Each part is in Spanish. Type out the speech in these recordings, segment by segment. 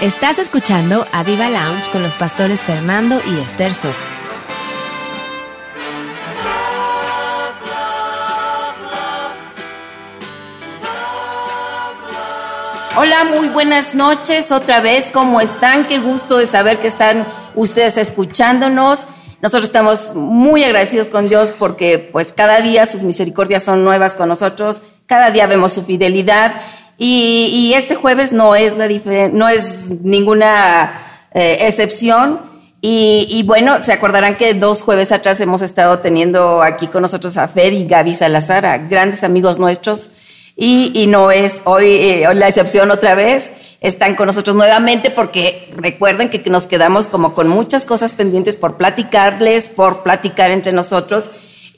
Estás escuchando a Viva Lounge con los pastores Fernando y Esther Sosa. Hola, muy buenas noches otra vez. ¿Cómo están? Qué gusto de saber que están ustedes escuchándonos. Nosotros estamos muy agradecidos con Dios porque pues cada día sus misericordias son nuevas con nosotros, cada día vemos su fidelidad y, este jueves no es, la no es ninguna eh, excepción. Y, bueno, se acordarán que dos jueves atrás hemos estado teniendo aquí con nosotros a Fer y Gaby Salazar, grandes amigos nuestros, y, no es hoy eh, la excepción otra vez. Están con nosotros nuevamente porque recuerden que nos quedamos como con muchas cosas pendientes por platicarles, por platicar entre nosotros.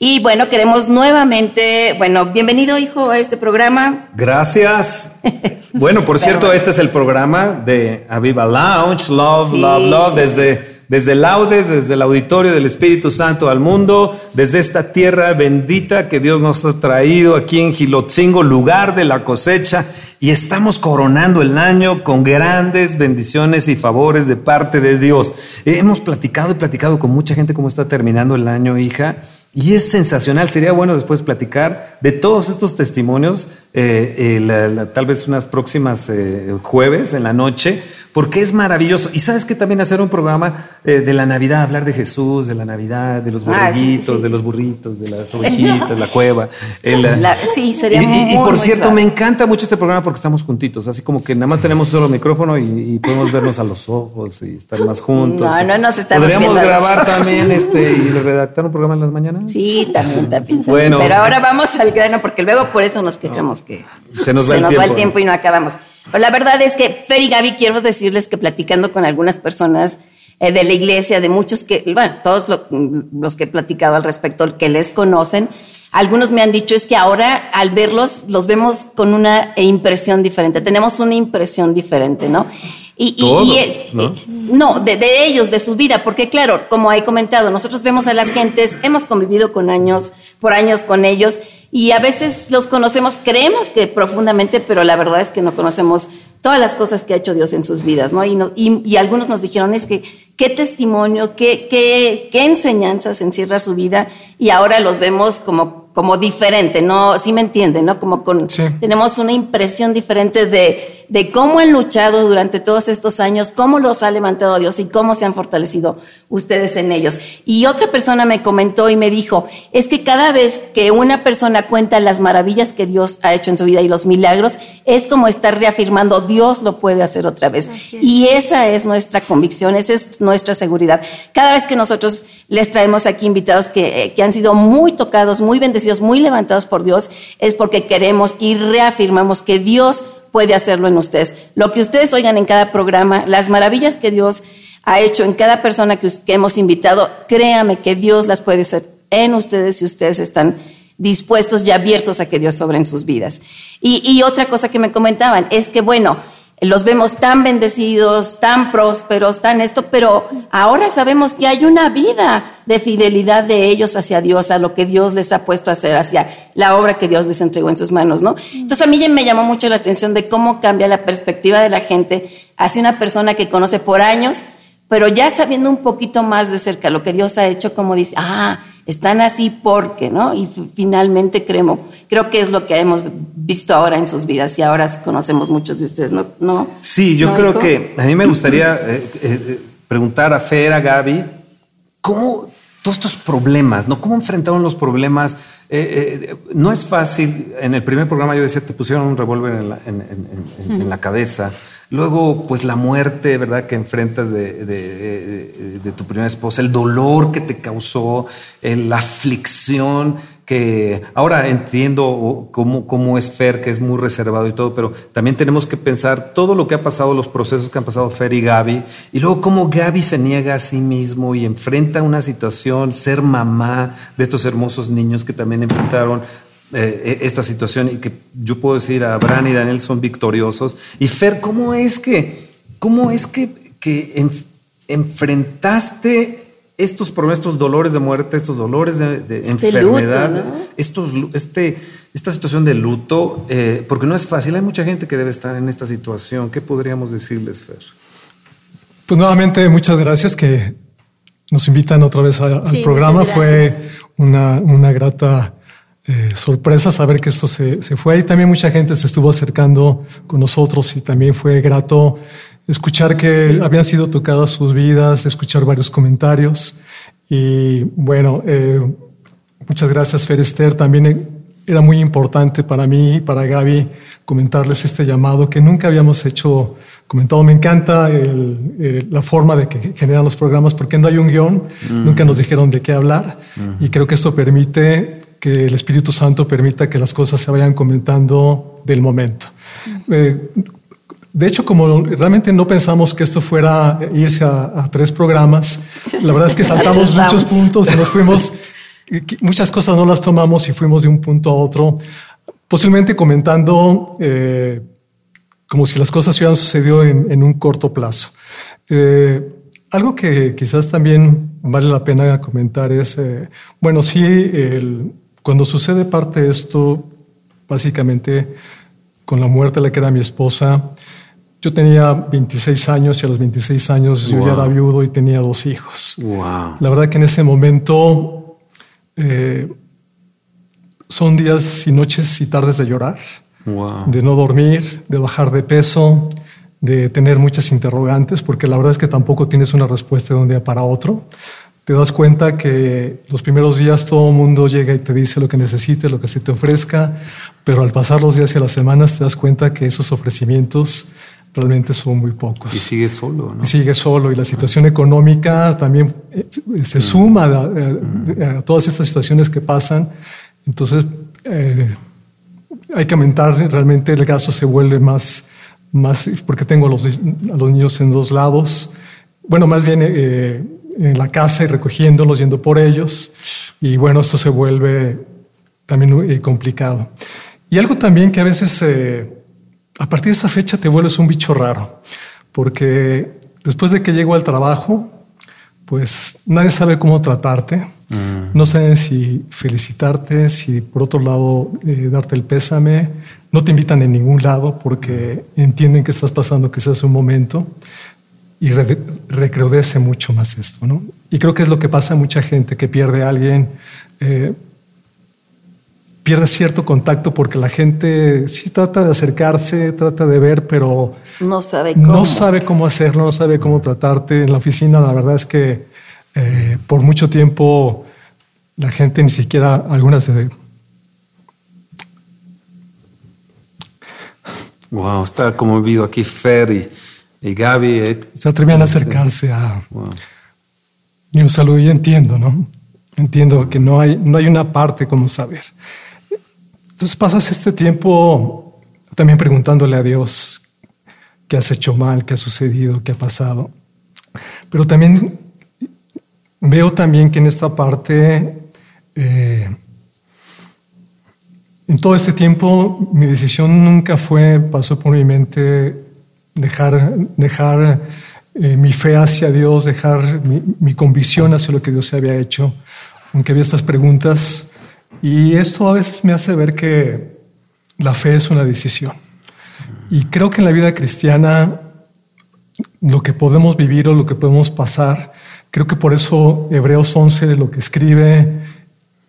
Y bueno, queremos nuevamente, bueno, bienvenido hijo a este programa. Gracias. bueno, por cierto, este es el programa de Aviva Lounge, Love, Love, Love, desde... Desde Laudes, desde el auditorio del Espíritu Santo al mundo, desde esta tierra bendita que Dios nos ha traído aquí en Gilotzingo, lugar de la cosecha, y estamos coronando el año con grandes bendiciones y favores de parte de Dios. Hemos platicado y platicado con mucha gente cómo está terminando el año, hija. Y es sensacional, sería bueno después platicar de todos estos testimonios, eh, eh, tal vez unas próximas eh, jueves en la noche, porque es maravilloso. Y sabes que también hacer un programa eh, de la Navidad, hablar de Jesús, de la Navidad, de los ah, borreguitos, de los burritos, de las ovejitas, la cueva. sí, sería y, muy, y, por cierto, me encanta mucho este programa porque estamos juntitos, así como que nada más tenemos solo micrófono y, podemos vernos a los ojos y estar más juntos. No, no nos estamos Podríamos grabar también este y redactar un programa en las mañanas. Sí, también, también. Bueno, pero ahora vamos al grano porque luego por eso nos quejamos que se nos va, el, tiempo, va el tiempo y no acabamos. Pero la verdad es que, Fer y Gaby, quiero decirles que platicando con algunas personas eh, de la iglesia, de muchos que, bueno, todos los que he platicado al respecto, que les conocen, algunos me han dicho es que ahora al verlos los vemos con una impresión diferente, tenemos una impresión diferente, ¿no? Y, Todos, ¿no? Eh, no de, de, ellos, de su vida, porque claro, como he comentado, nosotros vemos a las gentes, hemos convivido con años, por años con ellos, y a veces los conocemos, creemos que profundamente, pero la verdad es que no conocemos todas las cosas que ha hecho Dios en sus vidas, ¿no? Y, y, algunos nos dijeron, es que qué testimonio, qué, qué, qué enseñanzas encierra su vida, y ahora los vemos como como diferente, ¿no? Sí me entienden, ¿no? Como con, tenemos una impresión diferente de, de cómo han luchado durante todos estos años, cómo los ha levantado Dios y cómo se han fortalecido ustedes en ellos. Y otra persona me comentó y me dijo, es que cada vez que una persona cuenta las maravillas que Dios ha hecho en su vida y los milagros, es como estar reafirmando, Dios lo puede hacer otra vez. Y esa es nuestra convicción, esa es nuestra seguridad. Cada vez que nosotros les traemos aquí invitados que, que han sido muy tocados, muy bendecidos, muy levantados por Dios, es porque queremos y reafirmamos que Dios puede hacerlo en ustedes. Lo que ustedes oigan en cada programa, las maravillas que Dios ha hecho en cada persona que, hemos invitado, créame que Dios las puede hacer en ustedes si ustedes están dispuestos y abiertos a que Dios sobre en sus vidas. Y otra cosa que me comentaban es que, bueno, los vemos tan bendecidos, tan prósperos, tan esto, pero ahora sabemos que hay una vida de fidelidad de ellos hacia Dios, a lo que Dios les ha puesto a hacer, hacia la obra que Dios les entregó en sus manos, ¿no? Entonces a mí me llamó mucho la atención de cómo cambia la perspectiva de la gente hacia una persona que conoce por años, pero ya sabiendo un poquito más de cerca lo que Dios ha hecho, como dice, ah, están así porque, ¿no? Y finalmente creo, creo que es lo que hemos visto ahora en sus vidas y ahora conocemos muchos de ustedes, ¿no? ¿No? Sí, yo creo que a mí me gustaría eh, eh, preguntar a Fer, a Gaby, ¿cómo todos estos problemas, ¿no? ¿Cómo enfrentaron los problemas? Eh, no es fácil. En el primer programa yo decía, te pusieron un revólver en la, cabeza. Luego, pues la muerte, ¿verdad? Que enfrentas de, tu primera esposa, el dolor que te causó, la aflicción que ahora entiendo cómo, cómo, es Fer, que es muy reservado y todo, pero también tenemos que pensar todo lo que ha pasado, los procesos que han pasado Fer y Gaby, y luego cómo Gaby se niega a sí mismo y enfrenta una situación, ser mamá de estos hermosos niños que también enfrentaron eh, esta situación y que yo puedo decir a Bran y Daniel son victoriosos. Y Fer, ¿cómo es que, cómo es que, que enfrentaste estos problemas, estos dolores de muerte, estos dolores de, este enfermedad, estos, este, esta situación de luto, eh, porque no es fácil, hay mucha gente que debe estar en esta situación. ¿Qué podríamos decirles, Fer? Pues nuevamente muchas gracias que nos invitan otra vez al programa. Fue una, una grata eh, sorpresa saber que esto se, se, fue. Y también mucha gente se estuvo acercando con nosotros y también fue grato escuchar que habían sido tocadas sus vidas, escuchar varios comentarios. Y bueno, eh, muchas gracias Fer Esther. También era muy importante para mí y para Gaby comentarles este llamado que nunca habíamos hecho comentado. Me encanta la forma de que generan los programas porque no hay un guion, nunca nos dijeron de qué hablar y creo que esto permite que el Espíritu Santo permita que las cosas se vayan comentando del momento. Eh, de hecho, como realmente no pensamos que esto fuera irse a, tres programas, la verdad es que saltamos muchos puntos y nos fuimos, muchas cosas no las tomamos y fuimos de un punto a otro, posiblemente comentando eh, como si las cosas hubieran sucedido en, un corto plazo. Eh, algo que quizás también vale la pena comentar es, bueno, sí, el, cuando sucede parte de esto, básicamente con la muerte de la que era mi esposa, yo tenía 26 años y a los 26 años yo ya era viudo y tenía dos hijos. La verdad que en ese momento eh, son días y noches y tardes de llorar, de no dormir, de bajar de peso, de tener muchas interrogantes, porque la verdad es que tampoco tienes una respuesta de un día para otro te das cuenta que los primeros días todo el mundo llega y te dice lo que necesites, lo que se te ofrezca, pero al pasar los días y las semanas te das cuenta que esos ofrecimientos realmente son muy pocos. Y sigue solo, ¿no? Y sigue solo. Y la situación económica también eh, se mm. suma a, todas estas situaciones que pasan. Entonces, eh, hay que aumentar, realmente el gasto se vuelve más, más porque tengo a los, a los niños en dos lados. Bueno, más bien... Eh, en la casa y recogiéndolos, yendo por ellos. Y bueno, esto se vuelve también eh, complicado. Y algo también que a veces eh, a partir de esa fecha te vuelves un bicho raro, porque después de que llego al trabajo, pues nadie sabe cómo tratarte, mm. no saben si felicitarte, si por otro lado eh, darte el pésame, no te invitan en ningún lado porque entienden que estás pasando quizás un momento y recrudece mucho más esto, ¿no? Y creo que es lo que pasa a mucha gente que pierde a alguien, eh, pierde cierto contacto porque la gente sí trata de acercarse, trata de ver, pero no sabe cómo, no sabe cómo hacerlo, no sabe cómo tratarte. En la oficina, la verdad es que eh, por mucho tiempo la gente ni siquiera, algunas de, Wow, está como vivo aquí Fer y Gaby. Eh, se atrevían a acercarse a. Wow. saludo y entiendo, ¿no? Entiendo que no hay, no hay una parte como saber. Entonces pasas este tiempo también preguntándole a Dios qué has hecho mal, qué ha sucedido, qué ha pasado. Pero también veo también que en esta parte, eh, en todo este tiempo, mi decisión nunca fue, pasó por mi mente dejar, dejar eh, mi fe hacia Dios, dejar mi, convicción hacia lo que Dios había hecho, aunque había estas preguntas. Y esto a veces me hace ver que la fe es una decisión. Y creo que en la vida cristiana lo que podemos vivir o lo que podemos pasar, creo que por eso Hebreos 11 lo que escribe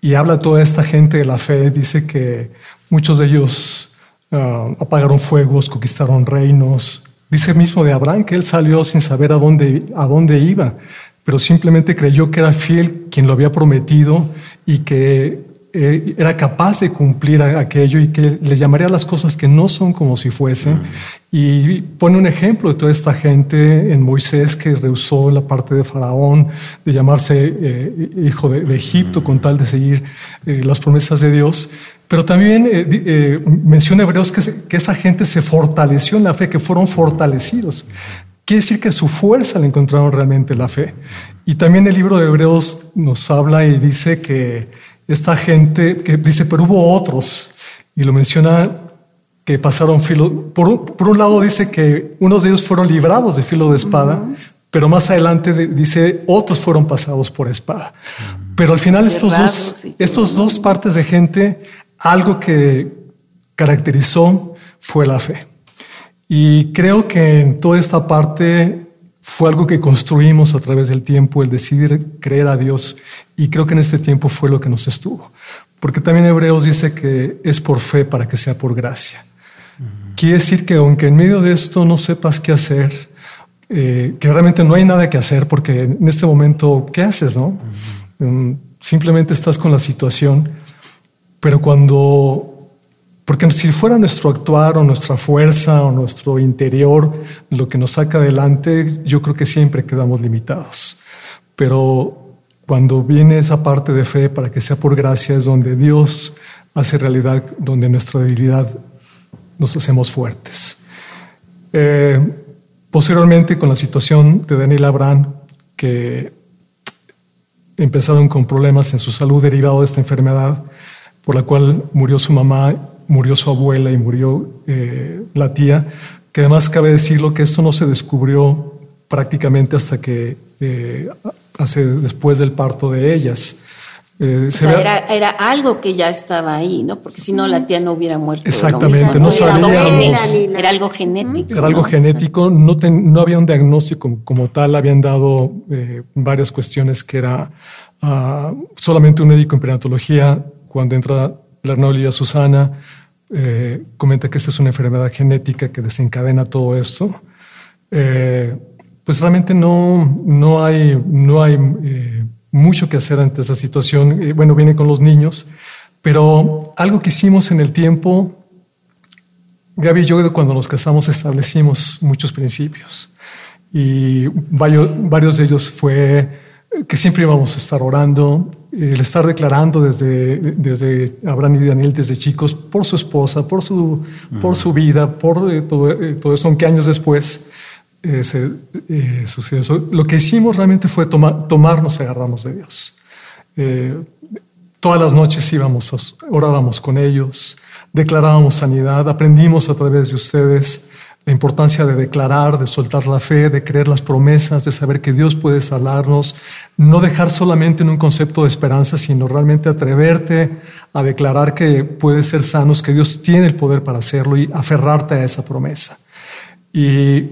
y habla toda esta gente de la fe, dice que muchos de ellos ah, apagaron fuegos, conquistaron reinos, Dice mismo de Abraham que él salió sin saber a dónde, a dónde iba, pero simplemente creyó que era fiel quien lo había prometido y que eh, era capaz de cumplir aquello y que le llamaría las cosas que no son como si fuesen. Y pone un ejemplo de toda esta gente en Moisés que rehusó la parte de Faraón, de llamarse eh, hijo de, Egipto con tal de seguir eh, las promesas de Dios. Pero también menciona Hebreos que, que esa gente se fortaleció en la fe, que fueron fortalecidos. Quiere decir que su fuerza le encontraron realmente la fe. Y también el libro de Hebreos nos habla y dice que esta gente que dice, pero hubo otros, y lo menciona que pasaron filo. Por, un lado dice que unos de ellos fueron librados de filo de espada, pero más adelante dice otros fueron pasados por espada. Pero al final estos dos, estos dos partes de gente, algo que caracterizó fue la fe. Y creo que en toda esta parte fue algo que construimos a través del tiempo, el decidir creer a Dios. Y creo que en este tiempo fue lo que nos estuvo. Porque también Hebreos dice que es por fe para que sea por gracia. Quiere decir que aunque en medio de esto no sepas qué hacer, eh, que realmente no hay nada que hacer, porque en este momento, ¿qué haces? No? Mm, simplemente estás con la situación, pero cuando porque si fuera nuestro actuar o nuestra fuerza o nuestro interior lo que nos saca adelante, yo creo que siempre quedamos limitados. Pero cuando viene esa parte de fe para que sea por gracia es donde Dios hace realidad, donde nuestra debilidad nos hacemos fuertes. Eh, posteriormente, con la situación de Daniel Abraham, que empezaron con problemas en su salud derivado de esta enfermedad, por la cual murió su mamá murió su abuela y murió eh, la tía, que además cabe decirlo que esto no se descubrió prácticamente hasta que eh, hace después del parto de ellas. Eh, o sea, era, era, algo que ya estaba ahí, ¿no? Porque si no, la tía no hubiera muerto. Exactamente, no sabíamos. Era algo genético. Era algo genético, no, no había un diagnóstico como, tal, habían dado varias cuestiones que era ah, solamente un médico en perinatología, cuando entra la Olivia Susana, eh, comenta que esta es una enfermedad genética que desencadena todo esto. Eh, pues realmente no, no hay, no hay eh, mucho que hacer ante esa situación. bueno, viene con los niños, pero algo que hicimos en el tiempo, Gaby y yo cuando nos casamos establecimos muchos principios y varios, varios de ellos fue que siempre íbamos a estar orando, el estar declarando desde, desde Abraham y Daniel desde chicos por su esposa, por su, por su vida, por eh, todo, eh, todo, eso, aunque años después eh, se, sucedió eso. Lo que hicimos realmente fue tomar, tomarnos y agarrarnos de Dios. todas las noches íbamos, orábamos con ellos, declarábamos sanidad, aprendimos a través de ustedes la importancia de declarar, de soltar la fe, de creer las promesas, de saber que Dios puede salvarnos, no dejar solamente en un concepto de esperanza, sino realmente atreverte a declarar que puedes ser sanos, que Dios tiene el poder para hacerlo y aferrarte a esa promesa. Y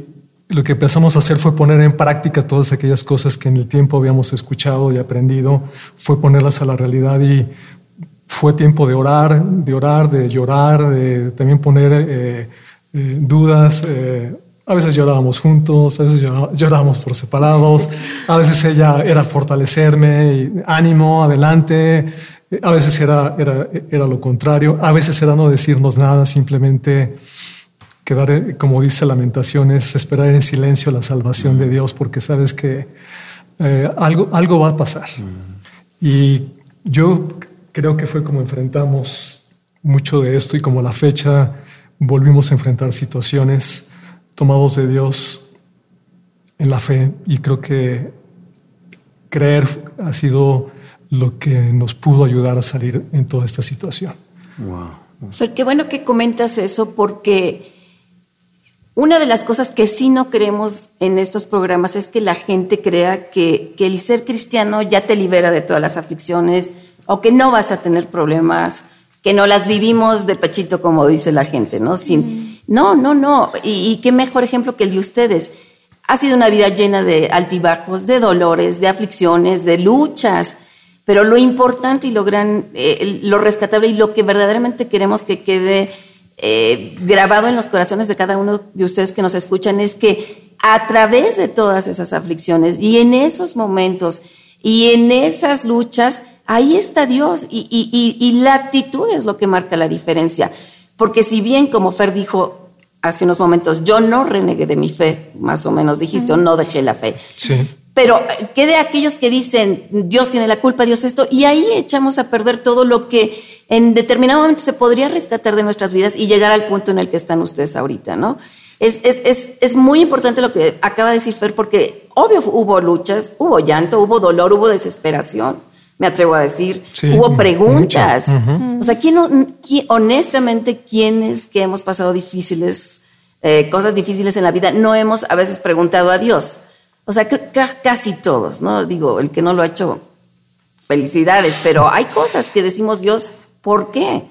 lo que empezamos a hacer fue poner en práctica todas aquellas cosas que en el tiempo habíamos escuchado y aprendido, fue ponerlas a la realidad y fue tiempo de orar, de orar, de llorar, de también poner... Eh, eh, dudas. Eh, a veces llorábamos juntos, a veces llorábamos por separados, a veces ella era fortalecerme, y, ánimo, adelante, eh, a veces era, era, era lo contrario, a veces era no decirnos nada, simplemente quedar, como dice Lamentaciones, esperar en silencio la salvación de Dios, porque sabes que algo, algo va a pasar. Y yo creo que fue como enfrentamos mucho de esto y como la fecha volvimos a enfrentar situaciones tomados de Dios en la fe y creo que creer ha sido lo que nos pudo ayudar a salir en toda esta situación. Wow. Fer, qué bueno que comentas eso porque una de las cosas que sí no creemos en estos programas es que la gente crea que, que el ser cristiano ya te libera de todas las aflicciones o que no vas a tener problemas que no las vivimos de pechito, como dice la gente, ¿no? Sin, No, no, no. Y, qué mejor ejemplo que el de ustedes. Ha sido una vida llena de altibajos, de dolores, de aflicciones, de luchas. Pero lo importante y lo gran, eh, lo rescatable y lo que verdaderamente queremos que quede eh, grabado en los corazones de cada uno de ustedes que nos escuchan es que a través de todas esas aflicciones y en esos momentos y en esas luchas, ahí está Dios y, la actitud es lo que marca la diferencia. Porque si bien, como Fer dijo hace unos momentos, yo no renegué de mi fe, más o menos dijiste, o no dejé la fe. Sí. Pero eh, ¿qué de aquellos que dicen, Dios tiene la culpa, Dios esto? Y ahí echamos a perder todo lo que en determinado momento se podría rescatar de nuestras vidas y llegar al punto en el que están ustedes ahorita, ¿no? Es, es, es, es, muy importante lo que acaba de decir Fer, porque obvio hubo luchas, hubo llanto, hubo dolor, hubo desesperación, me atrevo a decir, hubo preguntas. O sea, ¿quién, honestamente, quienes que hemos pasado difíciles, eh, cosas difíciles en la vida, no hemos a veces preguntado a Dios? O sea, casi todos, ¿no? Digo, el que no lo ha hecho, felicidades, pero hay cosas que decimos Dios, ¿por qué?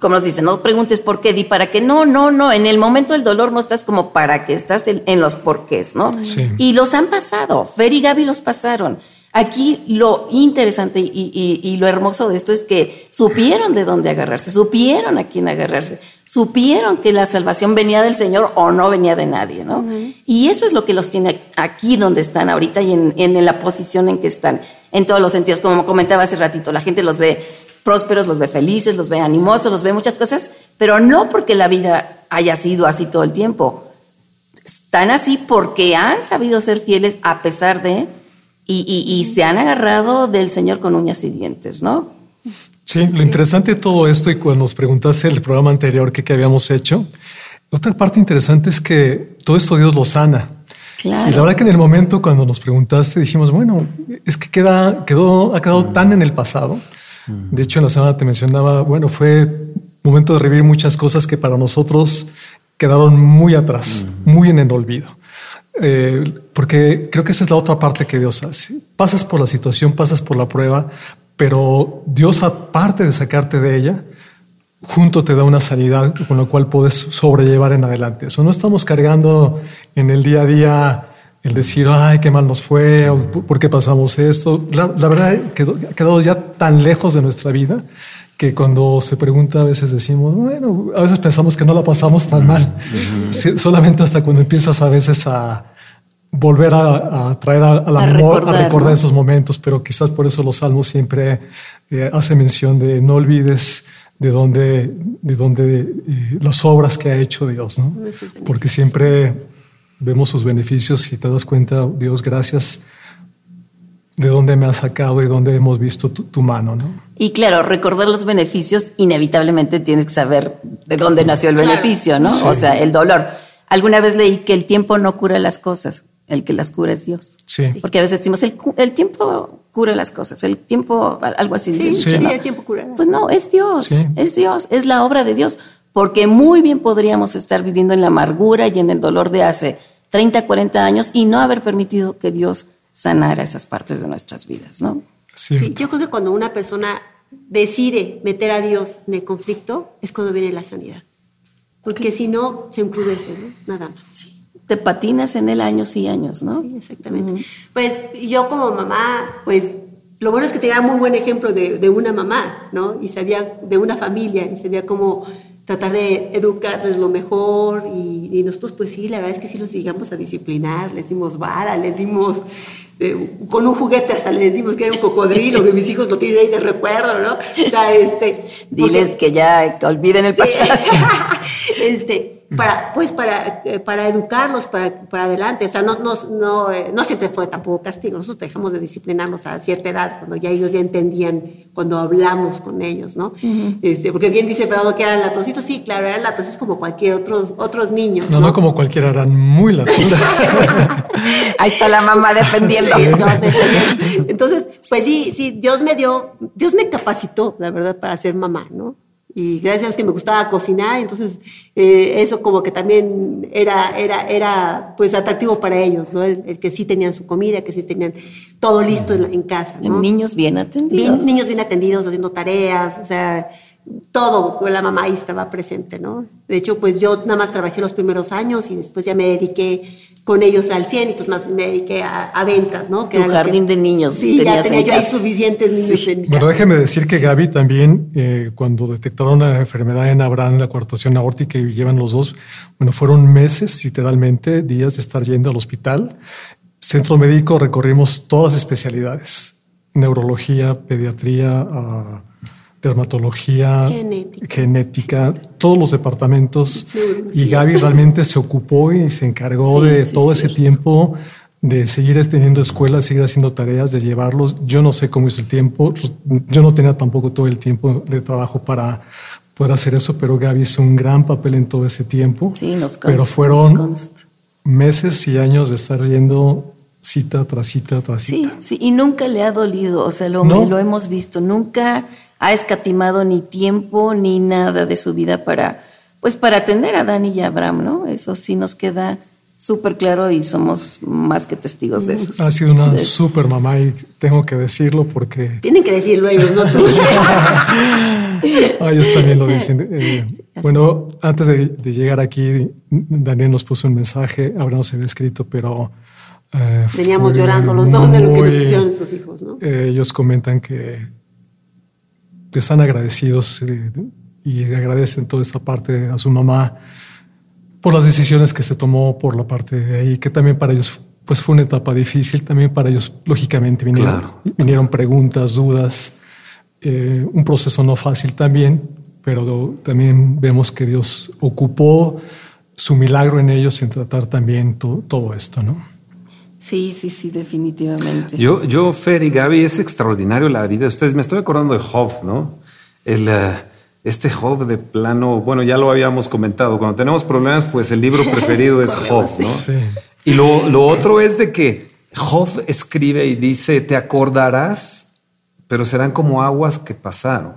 como nos dicen, no preguntes por qué, di para qué. No, no, no. En el momento del dolor no estás como para qué, estás en, los porqués, ¿no? Y los han pasado. Fer y Gaby los pasaron. Aquí lo interesante y, lo hermoso de esto es que supieron de dónde agarrarse, supieron a quién agarrarse, supieron que la salvación venía del Señor o no venía de nadie, ¿no? Y eso es lo que los tiene aquí donde están ahorita y en, en la posición en que están, en todos los sentidos. Como comentaba hace ratito, la gente los ve prósperos, los ve felices, los ve animosos, los ve muchas cosas, pero no porque la vida haya sido así todo el tiempo. Están así porque han sabido ser fieles a pesar de y, se han agarrado del Señor con uñas y dientes, ¿no? Sí, lo interesante de todo esto y cuando nos preguntaste el programa anterior que, habíamos hecho, otra parte interesante es que todo esto Dios lo sana. Claro. Y la verdad que en el momento cuando nos preguntaste dijimos, bueno, es que queda, quedó, ha quedado tan en el pasado. De hecho, en la semana te mencionaba, bueno, fue momento de revivir muchas cosas que para nosotros quedaron muy atrás, muy en el olvido. Eh, porque creo que esa es la otra parte que Dios hace. Pasas por la situación, pasas por la prueba, pero Dios aparte de sacarte de ella, junto te da una sanidad con la cual puedes sobrellevar en adelante. Eso no estamos cargando en el día a día el decir, ay, qué mal nos fue, o por qué pasamos esto. La, verdad que ha quedado ya tan lejos de nuestra vida que cuando se pregunta a veces decimos, bueno, a veces pensamos que no la pasamos tan mal, solamente hasta cuando empiezas a veces a volver a, traer a, la memoria, a recordar esos momentos, pero quizás por eso los salmos siempre eh, hace mención de no olvides de dónde, de dónde eh, las obras que ha hecho Dios, ¿no? Porque siempre vemos sus beneficios y te das cuenta, Dios, gracias de dónde me has sacado y dónde hemos visto tu, mano, ¿no? Y claro, recordar los beneficios, inevitablemente tienes que saber de dónde nació el beneficio, ¿no? O sea, el dolor. Alguna vez leí que el tiempo no cura las cosas, el que las cura es Dios. Sí. Porque a veces decimos, el, tiempo cura las cosas, el tiempo, algo así. Sí, sí. el tiempo cura. Pues no, es Dios, es Dios, es la obra de Dios. Porque muy bien podríamos estar viviendo en la amargura y en el dolor de hace 30, 40 años y no haber permitido que Dios sanar esas partes de nuestras vidas, ¿no? Sí, yo creo que cuando una persona decide meter a Dios en el conflicto es cuando viene la sanidad. Porque si no, se encrudece, ¿no? Nada más. Sí. Te patinas en el años y años, ¿no? Sí, exactamente. Pues yo como mamá, pues lo bueno es que tenía muy buen ejemplo de, de, una mamá, ¿no? Y sabía de una familia, y sabía cómo tratar de educarles lo mejor y, nosotros pues sí, la verdad es que sí los llegamos a disciplinar, les dimos vara, les dimos eh, con un juguete hasta les dimos que era un cocodrilo, que mis hijos lo tienen ahí de recuerdo, ¿no? O sea, este... Diles que ya olviden el pasado. este, para, pues para, eh, para educarlos para, para adelante. O sea, no, no, no, eh, no, siempre fue tampoco castigo. Nosotros dejamos de disciplinarnos a cierta edad, cuando ya ellos ya entendían, cuando hablamos con ellos, ¿no? este, porque bien dice Fernando que eran latositos. Sí, claro, eran latositos como cualquier otros, otros niños. No, no, como cualquiera, eran muy latosos. Ahí está la mamá defendiendo. entonces, pues sí, sí, Dios me dio, Dios me capacitó, la verdad, para ser mamá, ¿no? Y gracias a Dios que me gustaba cocinar, entonces eh, eso como que también era, era, era pues atractivo para ellos, ¿no? El, que sí tenían su comida, que sí tenían todo listo en, casa. ¿no? Niños bien atendidos. niños bien atendidos, haciendo tareas, o sea, todo, la mamá ahí estaba presente, ¿no? De hecho, pues yo nada más trabajé los primeros años y después ya me dediqué con ellos al 100 y pues más me dediqué a, ventas, ¿no? Que tu jardín de niños. Sí, ya tenía yo ahí suficientes niños en mi Bueno, déjeme decir que Gaby también, eh, cuando detectaron la enfermedad en Abraham, la coartación aórtica y llevan los dos, bueno, fueron meses, literalmente, días de estar yendo al hospital. Centro médico recorrimos todas las especialidades, neurología, pediatría, uh, dermatología, genética. todos los departamentos. Y Gaby realmente se ocupó y se encargó de todo ese tiempo de seguir teniendo escuelas, seguir haciendo tareas, de llevarlos. Yo no sé cómo hizo el tiempo. Yo no tenía tampoco todo el tiempo de trabajo para poder hacer eso, pero Gaby hizo un gran papel en todo ese tiempo. Sí, nos Pero fueron meses y años de estar yendo cita tras cita tras cita. Sí, sí, y nunca le ha dolido, o sea, lo, lo hemos visto, nunca ha escatimado ni tiempo ni nada de su vida para, pues para atender a Dani y a Abraham, ¿no? Eso sí nos queda súper claro y somos más que testigos de eso. Ha sido una súper mamá y tengo que decirlo porque... Tienen que decirlo ellos, no tú. ah, ellos también lo dicen. Eh, bueno, antes de, llegar aquí, Daniel nos puso un mensaje, Abraham se había escrito, pero... Eh, Veníamos llorando los dos de lo que nos pusieron sus hijos, ¿no? Eh, ellos comentan que, están agradecidos y agradecen toda esta parte a su mamá por las decisiones que se tomó por la parte de ahí, que también para ellos pues fue una etapa difícil, también para ellos lógicamente vinieron, vinieron preguntas, dudas, eh, un proceso no fácil también, pero también vemos que Dios ocupó su milagro en ellos en tratar también todo esto, ¿no? Sí, sí, sí, definitivamente. Yo, yo, Fer y Gaby, es extraordinario la vida de ustedes. Me estoy acordando de Job, ¿no? El, uh, este Job de plano, bueno, ya lo habíamos comentado, cuando tenemos problemas, pues el libro preferido es Job, ¿no? Y lo, otro es de que Job escribe y dice, te acordarás, pero serán como aguas que pasaron.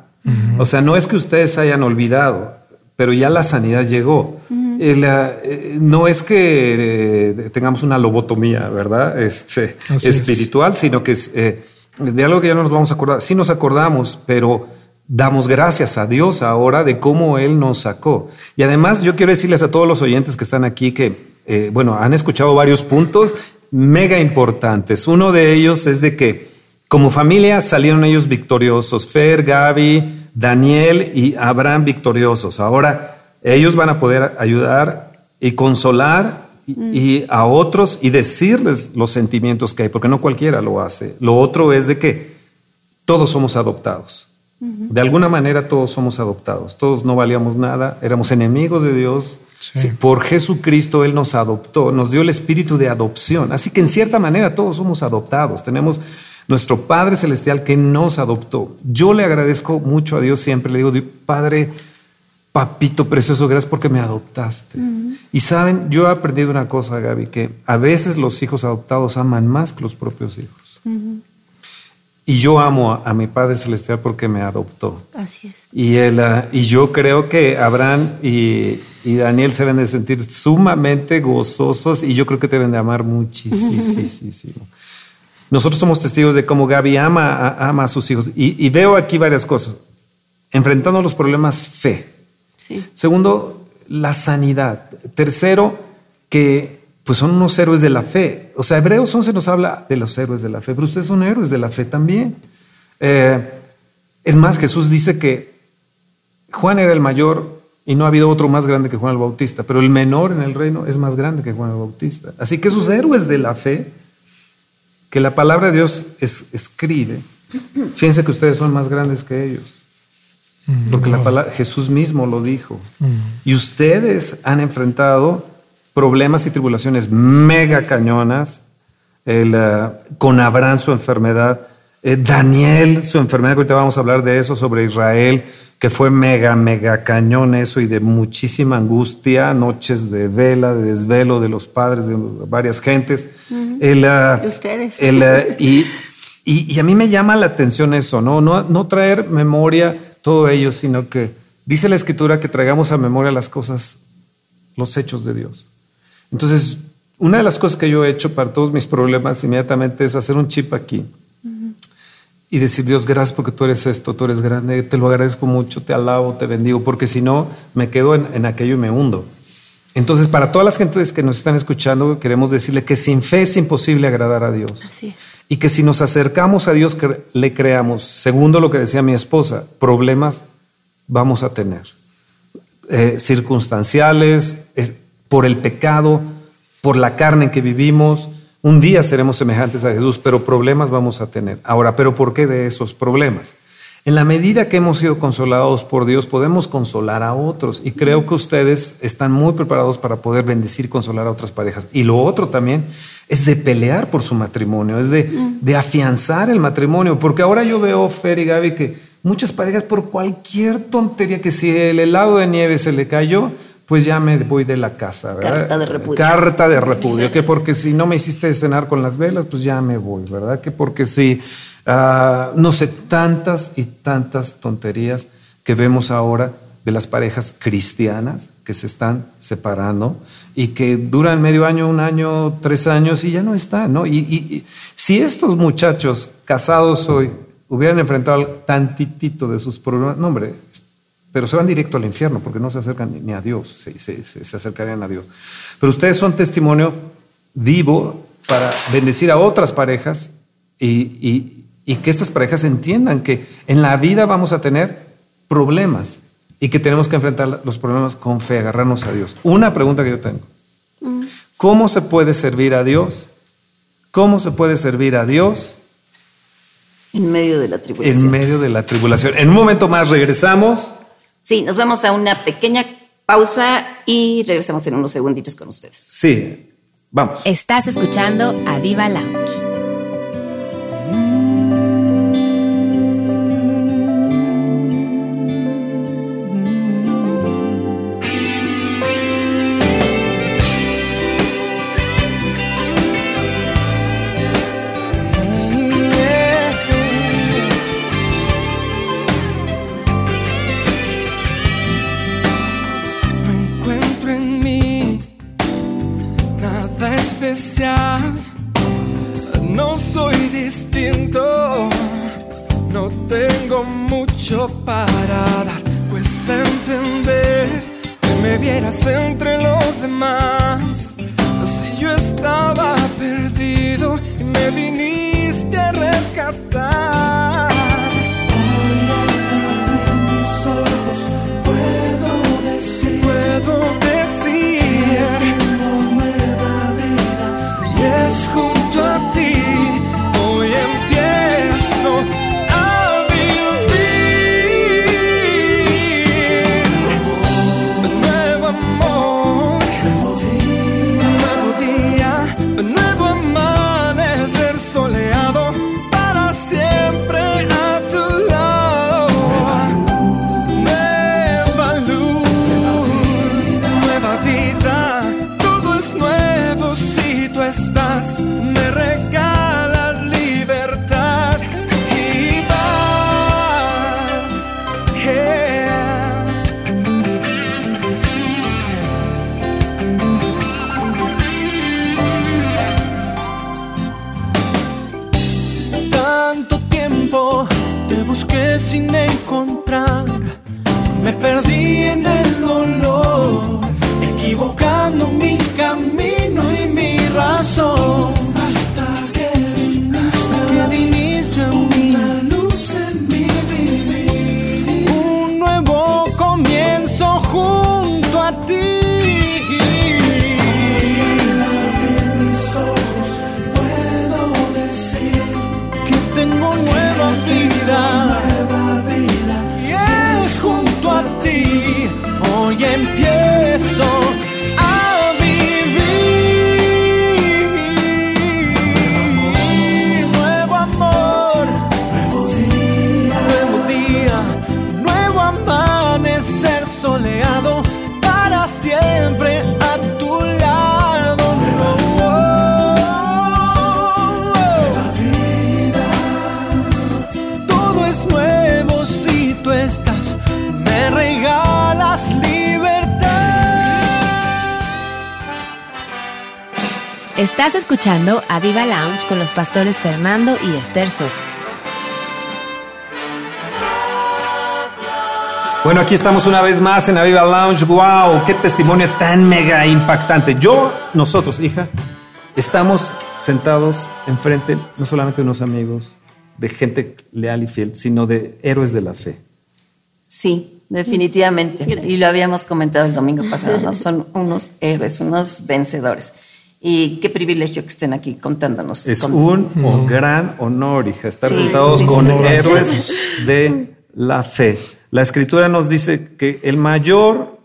O sea, no es que ustedes hayan olvidado, pero ya la sanidad llegó. Eh, no es que eh, tengamos una lobotomía, ¿verdad? Este, espiritual, sino que es eh, de algo que ya no nos vamos a acordar. Sí nos acordamos, pero damos gracias a Dios ahora de cómo Él nos sacó. Y además yo quiero decirles a todos los oyentes que están aquí que, bueno, han escuchado varios puntos mega importantes. Uno de ellos es de que como familia salieron ellos victoriosos. Fer, Gaby, Daniel y Abraham victoriosos. Ahora ellos van a poder ayudar y consolar y, a otros y decirles los sentimientos que hay, porque no cualquiera lo hace. Lo otro es de que todos somos adoptados. De alguna manera todos somos adoptados, todos no valíamos nada, éramos enemigos de Dios. Por Jesucristo Él nos adoptó, nos dio el espíritu de adopción. Así que en cierta manera todos somos adoptados. Tenemos nuestro Padre Celestial que nos adoptó. Yo le agradezco mucho a Dios siempre. Le digo, Padre, papito precioso, gracias porque me adoptaste. Y saben, yo he aprendido una cosa, Gaby, que a veces los hijos adoptados aman más que los propios hijos. Y yo amo a, mi Padre Celestial porque me adoptó. Así es. Y, él, ah, y yo creo que Abraham y, Daniel se deben de sentir sumamente gozosos y yo creo que te deben de amar muchísimo. Nosotros somos testigos de cómo Gaby ama, a, ama a sus hijos. Y, veo aquí varias cosas. Enfrentando los problemas, fe. Segundo, la sanidad. Tercero, que pues son unos héroes de la fe. O sea, Hebreos 11 nos habla de los héroes de la fe, pero ustedes son héroes de la fe también. Eh, es más, Jesús dice que Juan era el mayor y no ha habido otro más grande que Juan el Bautista, pero el menor en el reino es más grande que Juan el Bautista. Así que esos héroes de la fe, que la palabra de Dios escribe, fíjense que ustedes son más grandes que ellos. Porque la palabra, Jesús mismo lo dijo. Mm. Y ustedes han enfrentado problemas y tribulaciones mega cañonas, el, eh, con Abraham su enfermedad, eh, Daniel su enfermedad, que ahorita vamos a hablar de eso, sobre Israel, que fue mega, mega cañón eso y de muchísima angustia, noches de vela, de desvelo de los padres de varias gentes. el, uh, Ustedes. El, y, y, a mí me llama la atención eso, ¿no? No, no traer memoria todo ello, sino que dice la escritura que traigamos a memoria las cosas, los hechos de Dios. Entonces, una de las cosas que yo he hecho para todos mis problemas inmediatamente es hacer un chip aquí y decir, Dios, gracias porque tú eres esto, tú eres grande, te lo agradezco mucho, te alabo, te bendigo, porque si no, me quedo en, aquello y me hundo. Entonces, para todas las gentes que nos están escuchando, queremos decirle que sin fe es imposible agradar a Dios. Y que si nos acercamos a Dios, le creamos, segundo lo que decía mi esposa, problemas vamos a tener. Eh, circunstanciales, por el pecado, por la carne en que vivimos. Un día seremos semejantes a Jesús, pero problemas vamos a tener. Ahora, ¿pero por qué de esos problemas? En la medida que hemos sido consolados por Dios, podemos consolar a otros. Y creo que ustedes están muy preparados para poder bendecir, consolar a otras parejas. Y lo otro también es de pelear por su matrimonio, es de, de afianzar el matrimonio. Porque ahora yo veo, Fer y Gaby, que muchas parejas por cualquier tontería, que si el helado de nieve se le cayó, pues ya me voy de la casa, ¿verdad? Carta de repudio. Carta de repudio, que porque si no me hiciste cenar con las velas, pues ya me voy, ¿verdad? Que porque si, ah, no sé, tantas y tantas tonterías que vemos ahora de las parejas cristianas que se están separando y que duran medio año, un año, tres años y ya no están, ¿no? Y, si estos muchachos casados hoy hubieran enfrentado tantitito de sus problemas, no, hombre, pero se van directo al infierno porque no se acercan ni a Dios, se, se, acercarían a Dios. Pero ustedes son testimonio vivo para bendecir a otras parejas y que estas parejas entiendan que en la vida vamos a tener problemas y que tenemos que enfrentar los problemas con fe, agarrarnos a Dios. Una pregunta que yo tengo. ¿Cómo se puede servir a Dios? ¿Cómo se puede servir a Dios? En medio de la tribulación. En medio de la tribulación. En un momento más regresamos. Sí, nos vamos a una pequeña pausa y regresamos en unos segunditos con ustedes. Sí, vamos. Estás escuchando a Viva Lounge. Escuchando a Viva Lounge con los pastores Fernando y Esther Sosa. Bueno, aquí estamos una vez más en Aviva Lounge. ¡Wow! ¡Qué testimonio tan mega impactante! Yo, nosotros, hija, estamos sentados enfrente no solamente de unos amigos, de gente leal y fiel, sino de héroes de la fe. Sí, definitivamente. Y lo habíamos comentado el domingo pasado, ¿no? Son unos héroes, unos vencedores. Y qué privilegio que estén aquí contándonos. Es un gran honor, hija, estar sentados con héroes de la fe. La escritura nos dice que el mayor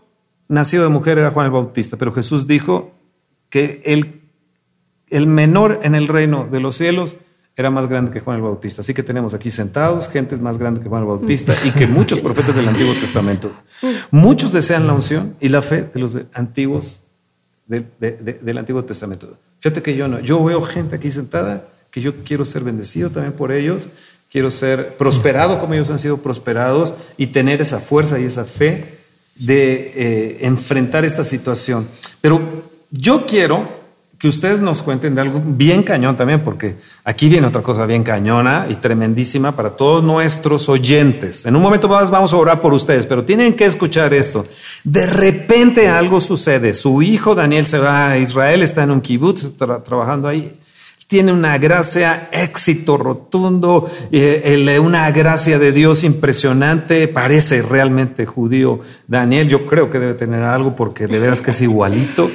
nacido de mujer era Juan el Bautista, pero Jesús dijo que el, el menor en el reino de los cielos era más grande que Juan el Bautista. Así que tenemos aquí sentados gente más grande que Juan el Bautista y que muchos profetas del Antiguo Testamento. Muchos desean la unción y la fe de los antiguos del Antiguo Testamento. Fíjate que yo no, yo veo gente aquí sentada que yo quiero ser bendecido también por ellos, quiero ser prosperado como ellos han sido prosperados y tener esa fuerza y esa fe de eh, enfrentar esta situación. Pero yo quiero que ustedes nos cuenten de algo bien cañón también, porque aquí viene otra cosa bien cañona y tremendísima para todos nuestros oyentes. En un momento vamos a orar por ustedes, pero tienen que escuchar esto. De repente algo sucede. Su hijo Daniel se va a Israel, está en un kibbutz trabajando ahí. Tiene una gracia, éxito rotundo, eh, una gracia de Dios impresionante. Parece realmente judío. Daniel, yo creo que debe tener algo porque de veras que es igualito.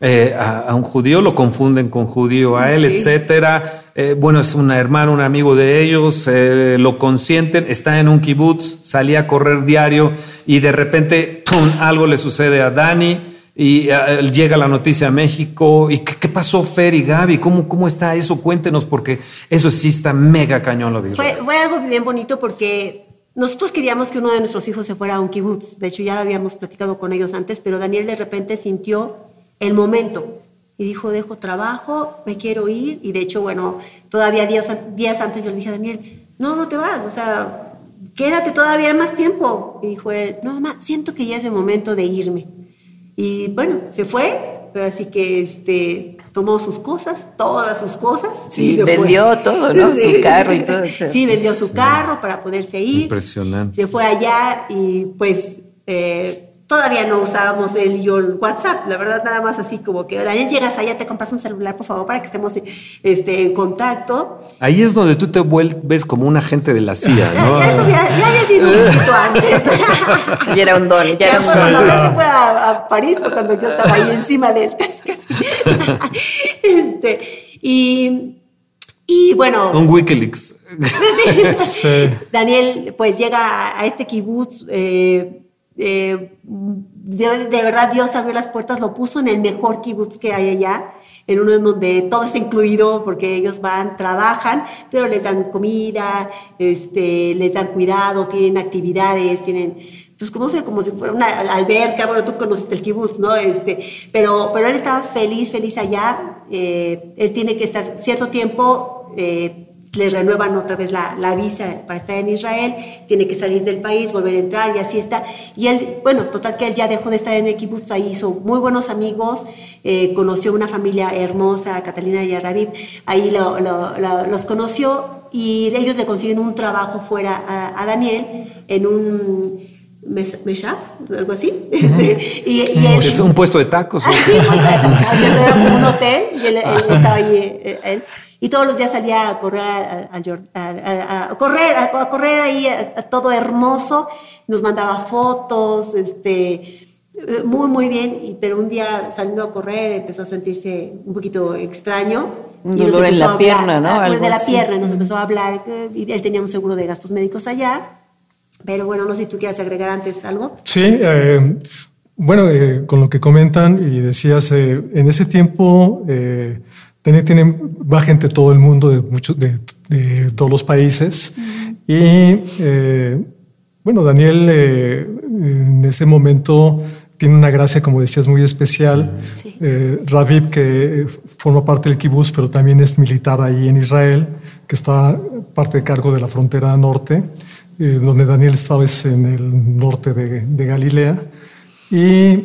Eh, a, un judío, lo confunden con judío a él, etcétera. Eh, bueno, es un hermano, un amigo de ellos, eh, lo consienten, está en un kibutz, salía a correr diario y de repente ¡pum! algo le sucede a Dani y llega la noticia a México. ¿Y qué, pasó, Fer y Gaby? ¿Cómo, ¿Cómo está eso? Cuéntenos, porque eso sí está mega cañón lo de Fue, fue algo bien bonito porque nosotros queríamos que uno de nuestros hijos se fuera a un kibutz. De hecho, ya lo habíamos platicado con ellos antes, pero Daniel de repente sintió el momento. Y dijo, dejo trabajo, me quiero ir. Y de hecho, bueno, todavía días, días antes yo le dije a Daniel, no, no te vas, o sea, quédate todavía más tiempo. Y dijo él, no, mamá, siento que ya es el momento de irme. Y bueno, se fue, así que este, tomó sus cosas, todas sus cosas. Sí, vendió todo, ¿no? Su carro y todo. Sí, vendió su carro para poderse ir. Impresionante. Se fue allá y pues... Eh, todavía no usábamos el yo el WhatsApp, la verdad nada más así como que, Daniel, llegas allá, te compras un celular, por favor, para que estemos este, en contacto. Ahí es donde tú te vuelves como un agente de la CIA, ¿no? ya, eso ya, ya, había sido un poquito antes. ya era un don, ya, era un don. Cuando se fue a, París, fue cuando yo estaba ahí encima de él, casi, este, y... Y bueno. Un Wikileaks. sí. Daniel, pues llega a este kibutz eh, eh, de, verdad Dios abrió las puertas, lo puso en el mejor kibutz que hay allá, en uno donde todo está incluido porque ellos van, trabajan, pero les dan comida, este, les dan cuidado, tienen actividades, tienen, pues como, se, como si fuera una alberca, bueno, tú conociste el kibutz, ¿no? Este, pero, pero él estaba feliz, feliz allá, eh, él tiene que estar cierto tiempo... Eh, le renuevan otra vez la, la, visa para estar en Israel, tiene que salir del país, volver a entrar y así está. Y él, bueno, total que él ya dejó de estar en el ahí hizo muy buenos amigos, eh, conoció una familia hermosa, Catalina y Arabib, ahí lo, los conoció y ellos le consiguen un trabajo fuera a, Daniel en un... Mesha, algo así. y, y es un puesto de tacos. sí, un hotel y él, estaba ahí. Eh, él, y todos los días salía a correr, a, correr, a, correr ahí, todo hermoso, nos mandaba fotos, este, eh, muy, muy bien, pero un día saliendo a correr empezó a sentirse un poquito extraño. Un dolor en la pierna, ¿no? Algo de la pierna, nos empezó a hablar, y él tenía un seguro de gastos médicos allá, pero bueno, no sé si tú quieres agregar antes algo. Sí, eh, bueno, eh, con lo que comentan y decías, en ese tiempo Daniel tiene, va gente de todo el mundo, de, muchos, de, todos los países. Y eh, bueno, Daniel eh, en ese momento tiene una gracia, como decías, muy especial. Sí. Eh, Raviv, que forma parte del kibbutz, pero también es militar ahí en Israel, que está parte de cargo de la frontera norte, donde Daniel estaba es en el norte de, de Galilea. Y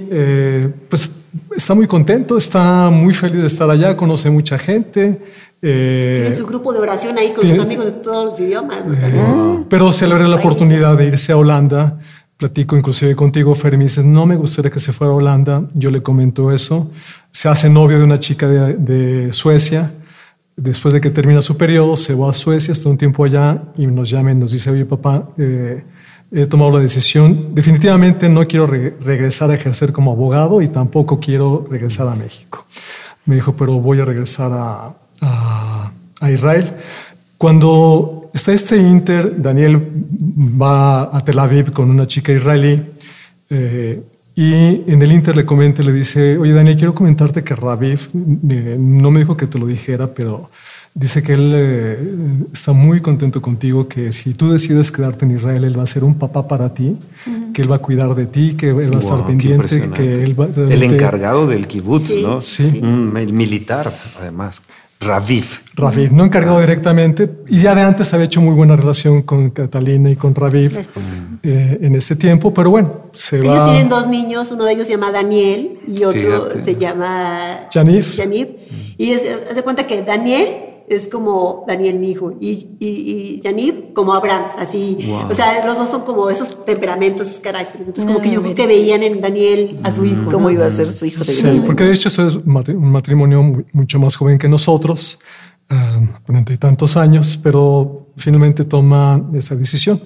pues está muy contento, está muy feliz de estar allá, conoce mucha gente. Eh, tiene su grupo de oración ahí con sus amigos de todos los idiomas. Eh, pero se le abre la oportunidad de irse a Holanda. Platico inclusive contigo, Fer, y me dice, no me gustaría que se fuera a Holanda. Yo le comento eso. Se hace novio de una chica de, Suecia. Después de que termina su periodo, se va a Suecia, está un tiempo allá y nos llama y nos dice, oye papá, eh, he tomado la decisión. Definitivamente no quiero regresar a ejercer como abogado y tampoco quiero regresar a México. Me dijo, pero voy a regresar a, a, Israel. Cuando está este Inter, Daniel va a Tel Aviv con una chica israelí eh, y en el Inter le comenta, le dice, oye Daniel, quiero comentarte que Raviv, eh, no me dijo que te lo dijera, pero Dice que él eh, está muy contento contigo, que si tú decides quedarte en Israel, él va a ser un papá para ti, que él va a cuidar de ti, que él va a estar pendiente, que él va... El encargado del kibutz, ¿no? Sí. Un militar, además. Raviv. Raviv, no encargado directamente. Y ya de antes había hecho muy buena relación con Catalina y con Raviv eh, en ese tiempo, pero bueno, se Ellos va. tienen dos niños, uno de ellos se llama Daniel y otro Fíjate. se llama. Yanif. Y es, hace cuenta que Daniel es como Daniel, mi hijo, y, y, y como Abraham, así. O sea, los dos son como esos temperamentos, esos caracteres. Entonces, como Ah, que yo creo que veían en Daniel a su hijo. ¿Cómo ¿no? iba a ser su hijo de Sí, porque de hecho eso es un matrimonio mu- mucho más joven que nosotros, ah, cuarenta y tantos años, pero finalmente toma esa decisión.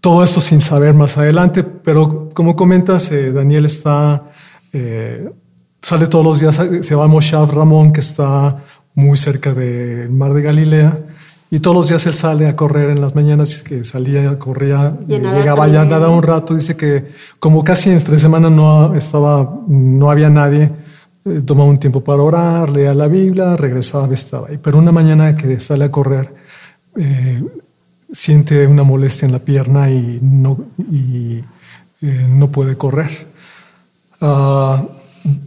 Todo esto sin saber más adelante, pero como comentas, eh, Daniel está, eh, sale todos los días, se va a Moshav Ramón, que está muy cerca del mar de Galilea, y todos los días él sale a correr en las mañanas, que salía, corría, Y llegaba ya nada un rato, dice que como casi entre semana no estaba, no había nadie, eh, tomaba un tiempo para orar, leía la Biblia, regresaba, estaba ahí. Pero una mañana que sale a correr, eh, siente una molestia en la pierna y no, y, eh, no puede correr. Ah,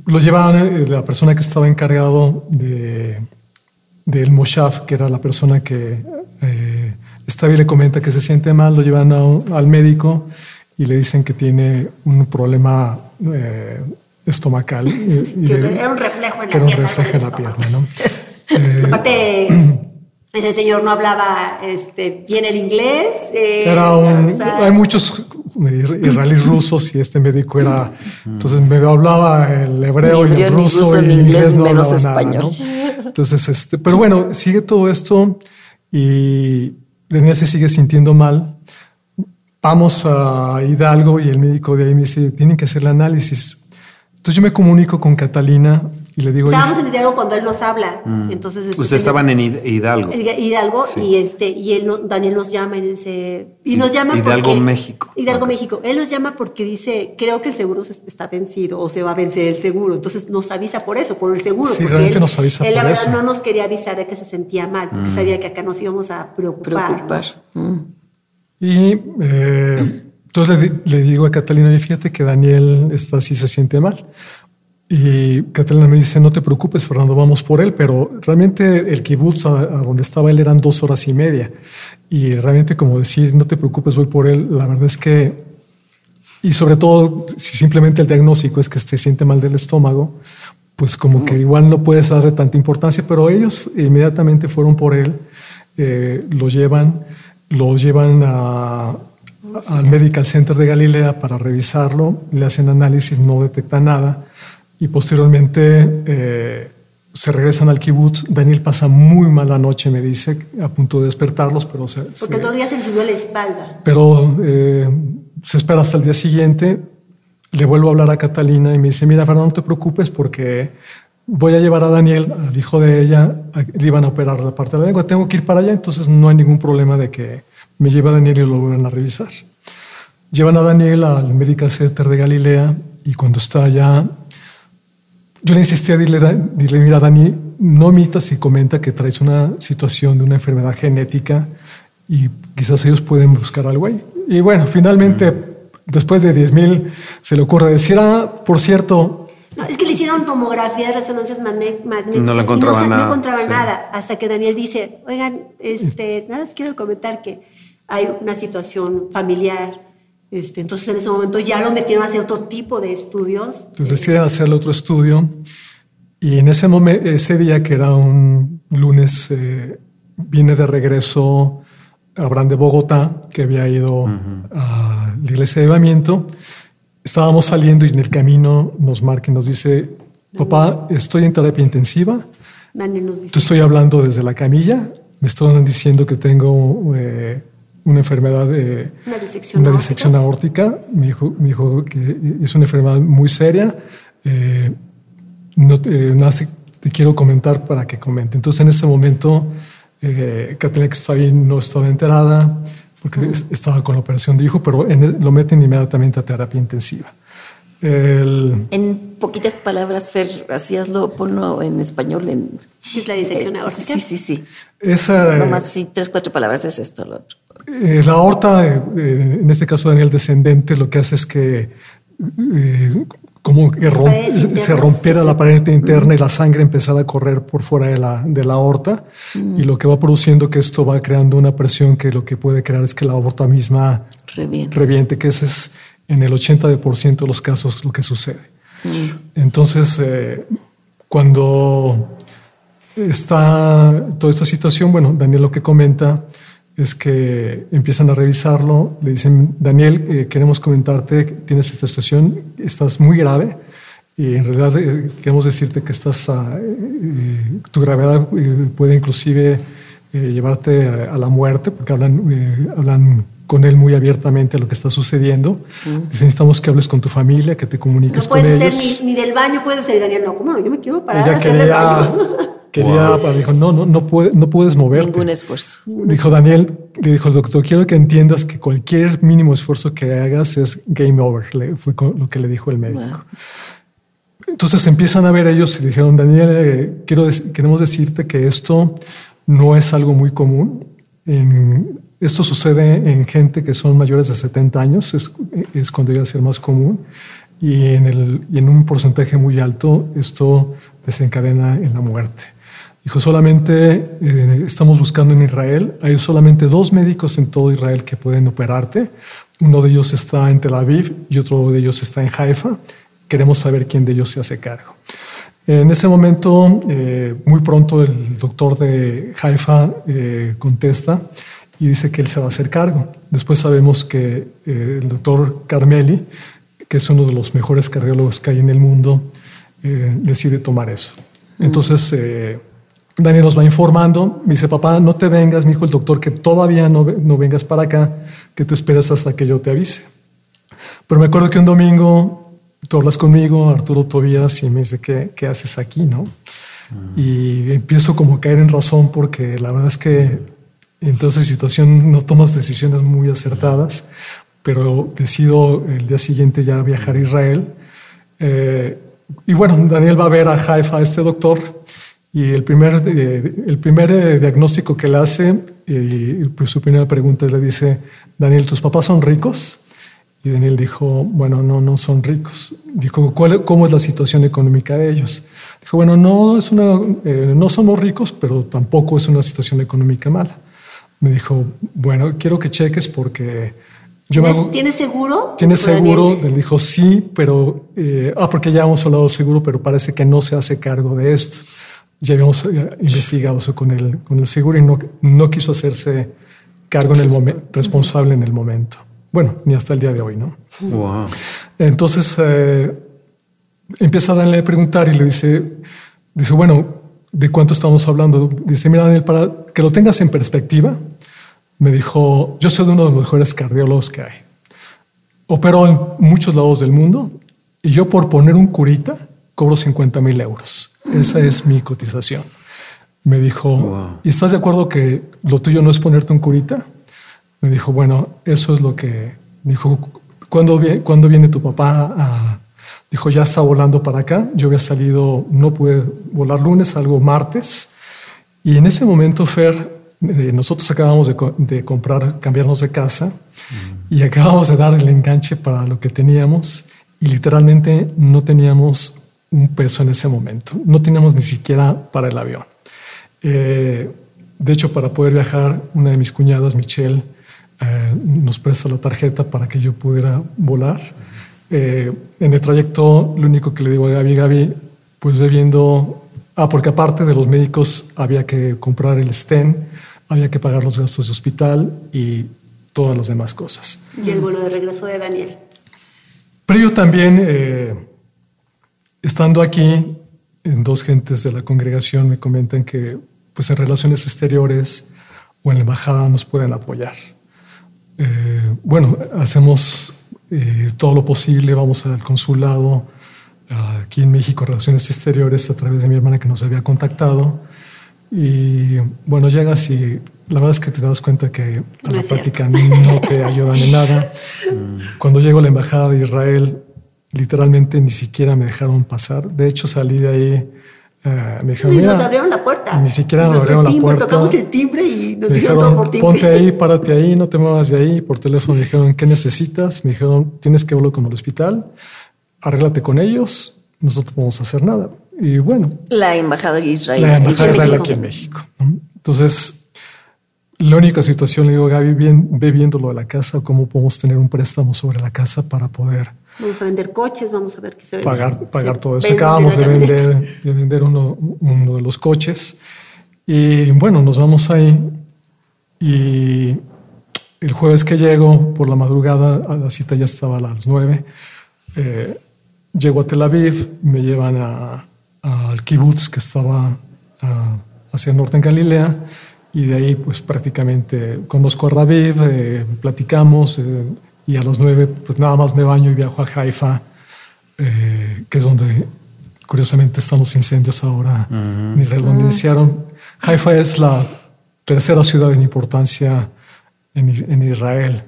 lo llevaban, eh, la persona que estaba encargado de, del Moshav, que era la persona que eh, estaba y le comenta que se siente mal, lo llevan a- al médico y le dicen que tiene un problema eh, estomacal. y- y Que le- era un reflejo en la pierna reflejo en la pierna, ¿no? Eh, Aparte, ese señor no hablaba este, bien el inglés. eh, Era un, o sea, hay muchos israelíes rusos y este médico era, entonces medio hablaba el hebreo y el ruso ruso, y ni inglés inglés, no menos hablaba nada, español. ¿no? Entonces, este, pero bueno, sigue todo esto y Daniel se sigue sintiendo mal. Vamos a Hidalgo y el médico de ahí me dice, tienen que hacer el análisis. Entonces yo me comunico con Catalina y le digo, Estábamos "Oye, en Hidalgo cuando él nos habla. Entonces, este, Ustedes estaban en Hid- Hidalgo. Hidalgo Sí. y este y él no- Daniel nos llama y dice y nos llama Hidalgo, porque México. Hidalgo. México él nos llama porque dice creo que el seguro se- está vencido o se va a vencer el seguro entonces nos avisa por eso por el seguro Sí, realmente él, nos avisa él la por verdad eso. no nos quería avisar de que se sentía mal porque sabía que acá nos íbamos a preocupar, ¿no? preocupar. Mm. Y eh, entonces le, le digo a Catalina, "Oye, fíjate que Daniel está así, se siente mal. Y Catalina me dice, no te preocupes, Fernando, vamos por él, pero realmente el kibutz a, a donde estaba él eran dos horas y media. Y realmente como decir, no te preocupes, voy por él, la verdad es que, y sobre todo si simplemente el diagnóstico es que se siente mal del estómago, pues como que igual no puedes darle tanta importancia, pero ellos inmediatamente fueron por él, eh, lo llevan, lo llevan a, al Medical Center de Galilea para revisarlo, le hacen análisis, no detecta nada y posteriormente eh, se regresan al kibutz. Daniel pasa muy mala noche, me dice, a punto de despertarlos, pero se, porque se- el dolor ya se le subió la espalda pero eh, se espera hasta el día siguiente. Le vuelvo a hablar a Catalina y me dice, mira, Fernando, no te preocupes porque voy a llevar a Daniel, al hijo de ella, a- le iban a operar la parte de la lengua, tengo que ir para allá, entonces no hay ningún problema de que me lleve a Daniel y lo vuelvan a revisar. Llevan a Daniel al Medical Center de Galilea y cuando está allá, yo le insistí a dile, dile, mira, Dani, no omitas y comenta que traes una situación de una enfermedad genética y quizás ellos pueden buscar algo ahí. Y bueno, finalmente, después de 10 mil, se le ocurre decir, ah, por cierto, No, es que le hicieron tomografías, resonancias magnéticas. No le y encontraban nada, No encontraban sí. nada. Hasta que Daniel dice, oigan, este, nada más quiero comentar que hay una situación familiar. Este, entonces en ese momento ya lo metieron a hacer otro tipo de estudios. pues deciden hacerle otro estudio y en ese momento, ese día que era un lunes, eh, viene de regreso Abraham de Bogotá, que había ido a la iglesia de llevamiento. Estábamos saliendo y en el camino nos marca y nos dice, papá, estoy en terapia intensiva, Daniel nos dice. te estoy hablando desde la camilla, me están diciendo que tengo eh, una enfermedad de Una disección una aórtica. disección aórtica. Me dijo, me dijo que es una enfermedad muy seria. Eh, no, te- nada, te quiero comentar para que comente. Entonces, en ese momento, eh, Catalina, que estaba ahí, no estaba enterada porque es- estaba con la operación de hijo, pero en lo meten inmediatamente a terapia intensiva. El- En poquitas palabras, Fer, así hazlo, ponlo en español. En, ¿Qué es la disección eh, aórtica? Sí, sí, sí. esa, Nomás sí, tres, cuatro palabras es esto, lo otro. Eh, la aorta, eh, eh, en este caso Daniel descendente, lo que hace es que eh, como que se rompiera la pared interna y la sangre empezara a correr por fuera de la, de la aorta. Y lo que va produciendo que esto va creando una presión que lo que puede crear es que la aorta misma reviente, que ese es en el 80% de los casos lo que sucede. Entonces, eh, cuando está toda esta situación, bueno, Daniel lo que comenta es que empiezan a revisarlo, le dicen, Daniel, eh, queremos comentarte, tienes esta situación, estás muy grave y en realidad eh, queremos decirte que estás, ah, eh, tu gravedad puede inclusive llevarte a, la muerte, porque hablan, hablan con él muy abiertamente lo que está sucediendo. necesitamos que hables con tu familia, que te comuniques con ellos. No puede ser ni, del baño, puede ser, Daniel, no, ¿cómo no? Yo me quiero parar Ella quería, Quería, dijo, no, no, no, puede, no puedes moverte. Ningún esfuerzo. Dijo Daniel, le dijo el doctor, quiero que entiendas que cualquier mínimo esfuerzo que hagas es game over. Le, fue lo que le dijo el médico. Entonces empiezan a ver ellos y dijeron, Daniel, eh, quiero queremos decirte que esto no es algo muy común. En, esto sucede en gente que son mayores de 70 años, es, es cuando llega a ser más común. Y en, el, y en un porcentaje muy alto esto desencadena en la muerte. Dijo, solamente eh, estamos buscando en Israel, hay solamente dos médicos en todo Israel que pueden operarte. Uno de ellos está en Tel Aviv y otro de ellos está en Haifa. Queremos saber quién de ellos se hace cargo. En ese momento, eh, muy pronto el doctor de Haifa eh, contesta y dice que él se va a hacer cargo. Después sabemos que el doctor Carmeli, que es uno de los mejores cardiólogos que hay en el mundo, decide tomar eso. Entonces, Daniel nos va informando, me dice, papá, no te vengas, mi hijo el doctor, que todavía no, no vengas para acá, que te esperes hasta que yo te avise. Pero me acuerdo que un domingo tú hablas conmigo, Arturo Tobías, y me dice, ¿qué, qué haces aquí? ¿no? Y empiezo como a caer en razón porque la verdad es que en toda esa situación no tomas decisiones muy acertadas, pero decido el día siguiente ya viajar a Israel. Eh, y bueno, Daniel va a ver a Haifa, este doctor, y el primer, eh, el primer eh, diagnóstico que le hace, y su primera pregunta le dice, Daniel, ¿tus papás son ricos? Y Daniel dijo, bueno, no, no son ricos. Dijo, ¿cuál, ¿cómo es la situación económica de ellos? Dijo, bueno, no, es una, eh, no somos ricos, pero tampoco es una situación económica mala. Me dijo, bueno, quiero que cheques porque yo ¿Tienes, ¿Tienes seguro? ¿Tienes seguro? Él dijo, sí, pero, ah, porque ya hemos hablado de seguro, pero parece que no se hace cargo de esto ya habíamos eh, investigado eso con el, con el seguro y no, no quiso hacerse cargo en el momento, responsable en el momento. Bueno, ni hasta el día de hoy, ¿no? Wow. Entonces eh, empieza a darle a preguntar y le dice, dice, bueno, ¿de cuánto estamos hablando? Dice, mira, Daniel, para que lo tengas en perspectiva, me dijo, yo soy de uno de los mejores cardiólogos que hay. Opero en muchos lados del mundo y yo por poner un curita cobro 50 mil euros. Esa es mi cotización. Me dijo, ¿y estás de acuerdo que lo tuyo no es ponerte un curita? Me dijo, bueno, eso es lo que... Me dijo, ¿cuándo, ¿cuándo viene tu papá? Dijo, ya está volando para acá. Yo había salido, no pude volar lunes, algo martes. Y en ese momento, Fer, eh, nosotros acabamos de, de, comprar, cambiarnos de casa y acabamos de dar el enganche para lo que teníamos y literalmente no teníamos un peso en ese momento. No teníamos ni siquiera para el avión. Eh, de hecho, para poder viajar, una de mis cuñadas, Michelle, eh, nos presta la tarjeta para que yo pudiera volar. Eh, en el trayecto, lo único que le digo a Gaby, Gaby, pues ve viendo, ah, porque aparte de los médicos había que comprar el stent, había que pagar los gastos de hospital y todas las demás cosas. Y el vuelo de regreso de Daniel. Pero yo también Estando aquí, en dos gentes de la congregación me comentan que pues en relaciones exteriores o en la embajada nos pueden apoyar. Eh, bueno, hacemos eh, todo lo posible, vamos al consulado aquí en México, Relaciones Exteriores, a través de mi hermana que nos había contactado. Y bueno, llegas y la verdad es que te das cuenta que a la práctica no te ayudan en nada. Cuando llego a la embajada de Israel, literalmente ni siquiera me dejaron pasar. De hecho, salí de ahí. Uh, me dijeron, nos abrieron la puerta. Ni siquiera nos, abrieron la puerta. Tocamos el timbre y nos me dijeron, por ponte ahí, párate ahí, no te muevas de ahí. Por teléfono me dijeron, ¿qué necesitas? Me dijeron, tienes que hablar con el hospital. arréglate con ellos, nosotros no podemos hacer nada. Y bueno. La embajada de Israel. La embajada de Israel aquí en México. Entonces, la única situación, le digo, Gaby, bien, ve viendo lo de la casa, cómo podemos tener un préstamo sobre la casa para poder. Vamos a vender coches, vamos a ver qué se vende. Pagar, pagar todo eso. Acabamos de vender, de vender uno, uno de los coches. Y bueno, nos vamos ahí. Y el jueves que llego por la madrugada, a la cita ya estaba a las nueve. Eh, llego a Tel Aviv, me llevan al kibbutz que estaba hacia el norte en Galilea y de ahí pues prácticamente conozco a Raviv, eh, platicamos eh, y a las nueve pues nada más me baño y viajo a Haifa, que es donde curiosamente están los incendios ahora en Israel, donde iniciaron. Haifa es la tercera ciudad en importancia en, Israel.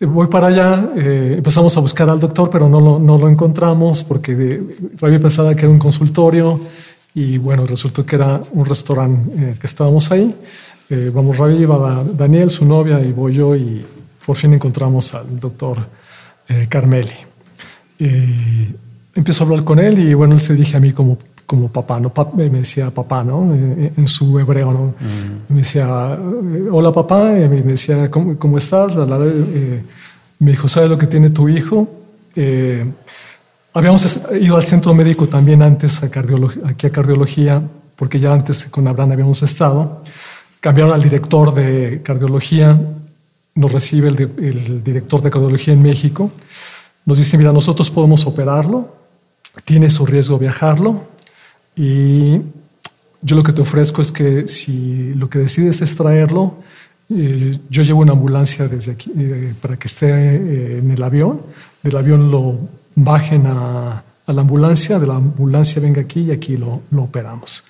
Voy para allá, eh, empezamos a buscar al doctor, pero no lo, no lo encontramos porque había pensado que era un consultorio y bueno, resultó que era un restaurante en el que estábamos ahí. Eh, vamos Ravi, va Daniel, su novia, y voy yo y por fin encontramos al doctor eh, Carmeli. Y empiezo a hablar con él y bueno, él se dirige a mí como como papá, ¿no? me decía papá, ¿no? En su hebreo, ¿no? Mm. Me decía, hola papá, y me decía, ¿cómo, cómo estás? Eh, me dijo, ¿sabes lo que tiene tu hijo? Eh, habíamos ido al centro médico también antes, a aquí a cardiología, porque ya antes con Abraham habíamos estado. Cambiaron al director de cardiología, nos recibe el, director de cardiología en México, nos dice, mira, nosotros podemos operarlo, tiene su riesgo viajarlo, y yo lo que te ofrezco es que si lo que decides es traerlo, eh, yo llevo una ambulancia desde aquí eh, para que esté eh, en el avión. Del avión lo bajen a, la ambulancia, de la ambulancia venga aquí y aquí lo, lo operamos.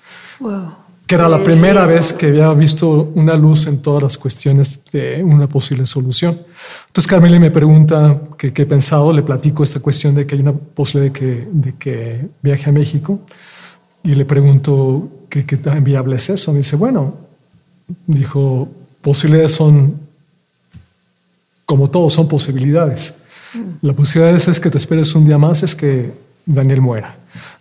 Que era la primera vez que había visto una luz en todas las cuestiones de una posible solución. Entonces Carmela me pregunta qué he pensado, le platico esta cuestión de que hay una posibilidad de que, de que viaje a México. Y le pregunto, ¿qué, qué tan viable es eso? Me dice, bueno, dijo, posibilidades son, como todo, son posibilidades. Mm. La posibilidad es que te esperes un día más, es que Daniel muera.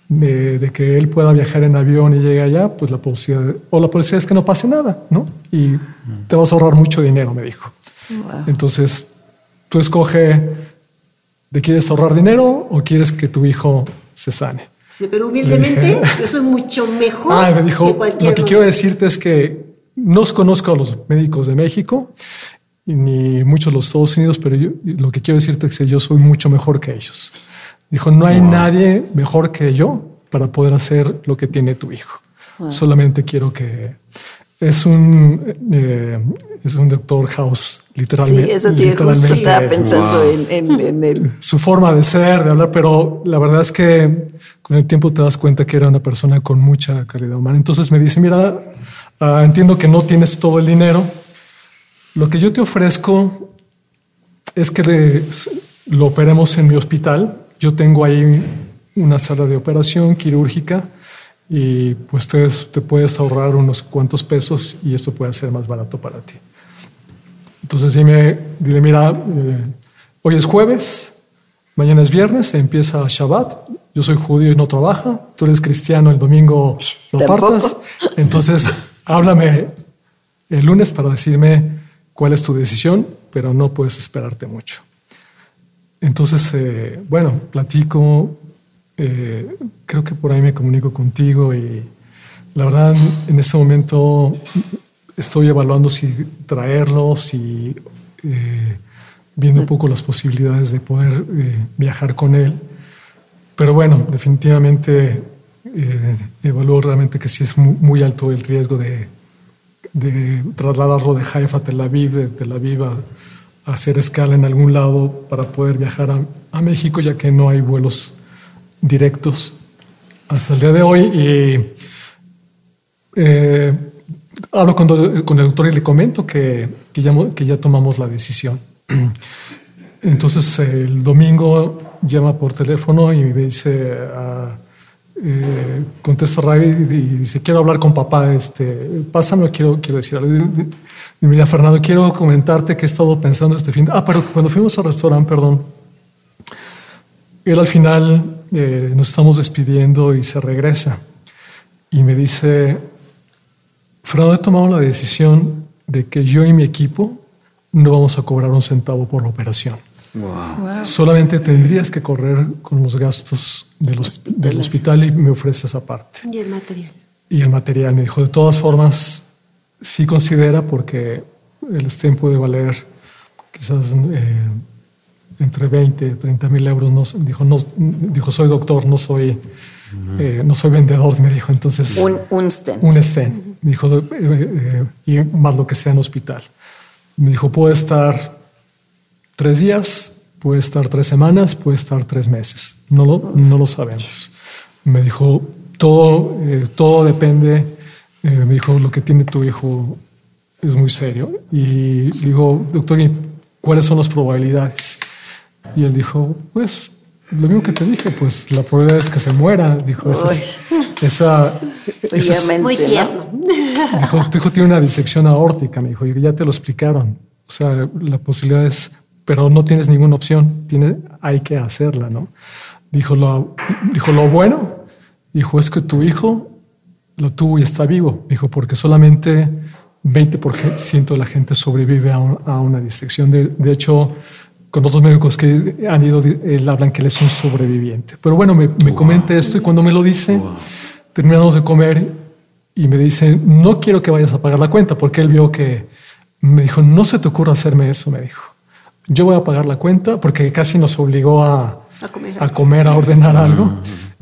De, que él pueda viajar en avión y llegue allá, pues la posibilidad, o la posibilidad es que no pase nada, ¿no? Y te vas a ahorrar mucho dinero, me dijo. Entonces, tú escoge, ¿de quieres ahorrar dinero o quieres que tu hijo se sane? pero humildemente, yo soy mucho mejor. Ah, me dijo, lo que quiero decirte es que no conozco a los médicos de México, ni muchos de los Estados Unidos, pero yo, lo que quiero decirte es que yo soy mucho mejor que ellos. Dijo, no hay nadie mejor que yo para poder hacer lo que tiene tu hijo. Solamente quiero que es un eh, es un doctor House literalmente. Sí, eso tío, justo estaba pensando en, en, él. Su forma de ser, de hablar, pero la verdad es que con el tiempo te das cuenta que era una persona con mucha calidad humana. Entonces me dice, mira, ah, entiendo que no tienes todo el dinero. Lo que yo te ofrezco es que lo operemos en mi hospital. Yo tengo ahí una sala de operación quirúrgica y pues te, te puedes ahorrar unos cuantos pesos y esto puede ser más barato para ti. Entonces dime, dile, mira, eh, hoy es jueves, mañana es viernes, empieza Shabbat, yo soy judío y no trabaja, tú eres cristiano, el domingo no partas, entonces háblame el lunes para decirme cuál es tu decisión, pero no puedes esperarte mucho. Entonces, eh, bueno, platico, eh, creo que por ahí me comunico contigo y la verdad en este momento estoy evaluando si traerlos y eh, viendo un poco las posibilidades de poder viajar con él. Pero bueno, definitivamente evalúo realmente que sí es muy, alto el riesgo de, de, trasladarlo de Haifa a Tel Aviv, de Tel Aviv a, hacer escala en algún lado para poder viajar a, a México, ya que no hay vuelos directos hasta el día de hoy. Y eh, hablo con, el doctor y le comento que, que, ya, que ya tomamos la decisión. Entonces el domingo llama por teléfono y me dice, ah, eh, contesta Ravi y dice, quiero hablar con papá, este, pásame, quiero, quiero decir Mira, Fernando, quiero comentarte que he estado pensando este fin. Ah, pero cuando fuimos al restaurante, perdón, él al final eh, nos estamos despidiendo y se regresa y me dice, Fernando, he tomado la decisión de que yo y mi equipo no vamos a cobrar un centavo por la operación. Solamente tendrías que correr con los gastos del, del hospital y me ofrece esa parte. Y el material. Y el material me dijo, de todas formas, sí considera porque el STEM puede valer quizás eh, entre 20 y 30 mil euros. No, dijo, no, dijo, soy doctor, no soy, eh, no soy vendedor, me dijo. Entonces, un, un stent. Un stent. Me dijo, eh, y más lo que sea en hospital. Me dijo, puede estar tres días, puede estar tres semanas, puede estar tres meses. No lo, no lo sabemos. Me dijo, todo, todo depende. Me dijo, lo que tiene tu hijo es muy serio. Y digo, doctor, ¿y cuáles son las probabilidades? Y él dijo, pues lo mismo que te dije, pues la probabilidad es que se muera. Dijo, esa, esa, es, muy tierno. Dijo, tu hijo tiene una disección aórtica, me dijo, y ya te lo explicaron. O sea, la posibilidad es, pero no tienes ninguna opción, tiene, hay que hacerla, ¿no? Dijo lo, dijo, lo bueno, dijo, es que tu hijo lo tuvo y está vivo. Dijo, porque solamente 20% de la gente sobrevive a, una disección. De, de, hecho, con otros médicos que han ido, él hablan que él es un sobreviviente. Pero bueno, me, me comenta esto y cuando me lo dice, terminamos de comer y me dice, no quiero que vayas a pagar la cuenta, porque él vio que me dijo, no se te ocurra hacerme eso, me dijo. Yo voy a pagar la cuenta porque casi nos obligó a, a, comer, a, comer, a ordenar algo.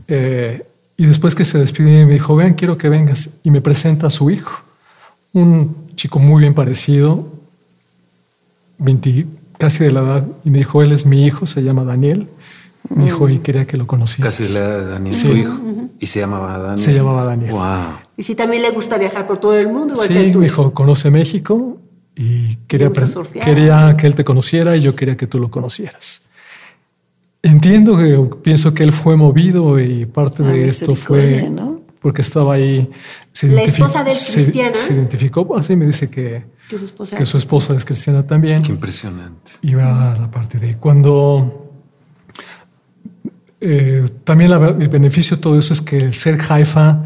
Eh, y después que se despidió me dijo, ven, quiero que vengas. Y me presenta a su hijo un chico muy bien parecido, 20, casi de la edad, y me dijo, él es mi hijo, se llama Daniel. Me dijo, y quería que lo conociera. Casi de la edad de Daniel, tu hijo. Y se llamaba Daniel. Se llamaba Daniel. Wow. Y si también le gusta viajar por todo el mundo. sí, me dijo, conoce México y quería, quería que él te conociera y yo quería que tú lo conocieras. Entiendo que pienso que él fue movido y parte de esto fue porque estaba ahí. Se la esposa de cristiana. Se, identificó, así me dice que, que, su esposa, que su esposa es cristiana también. Qué impresionante. Iba a la parte de cuando. Eh, también el beneficio de todo eso es que el ser Haifa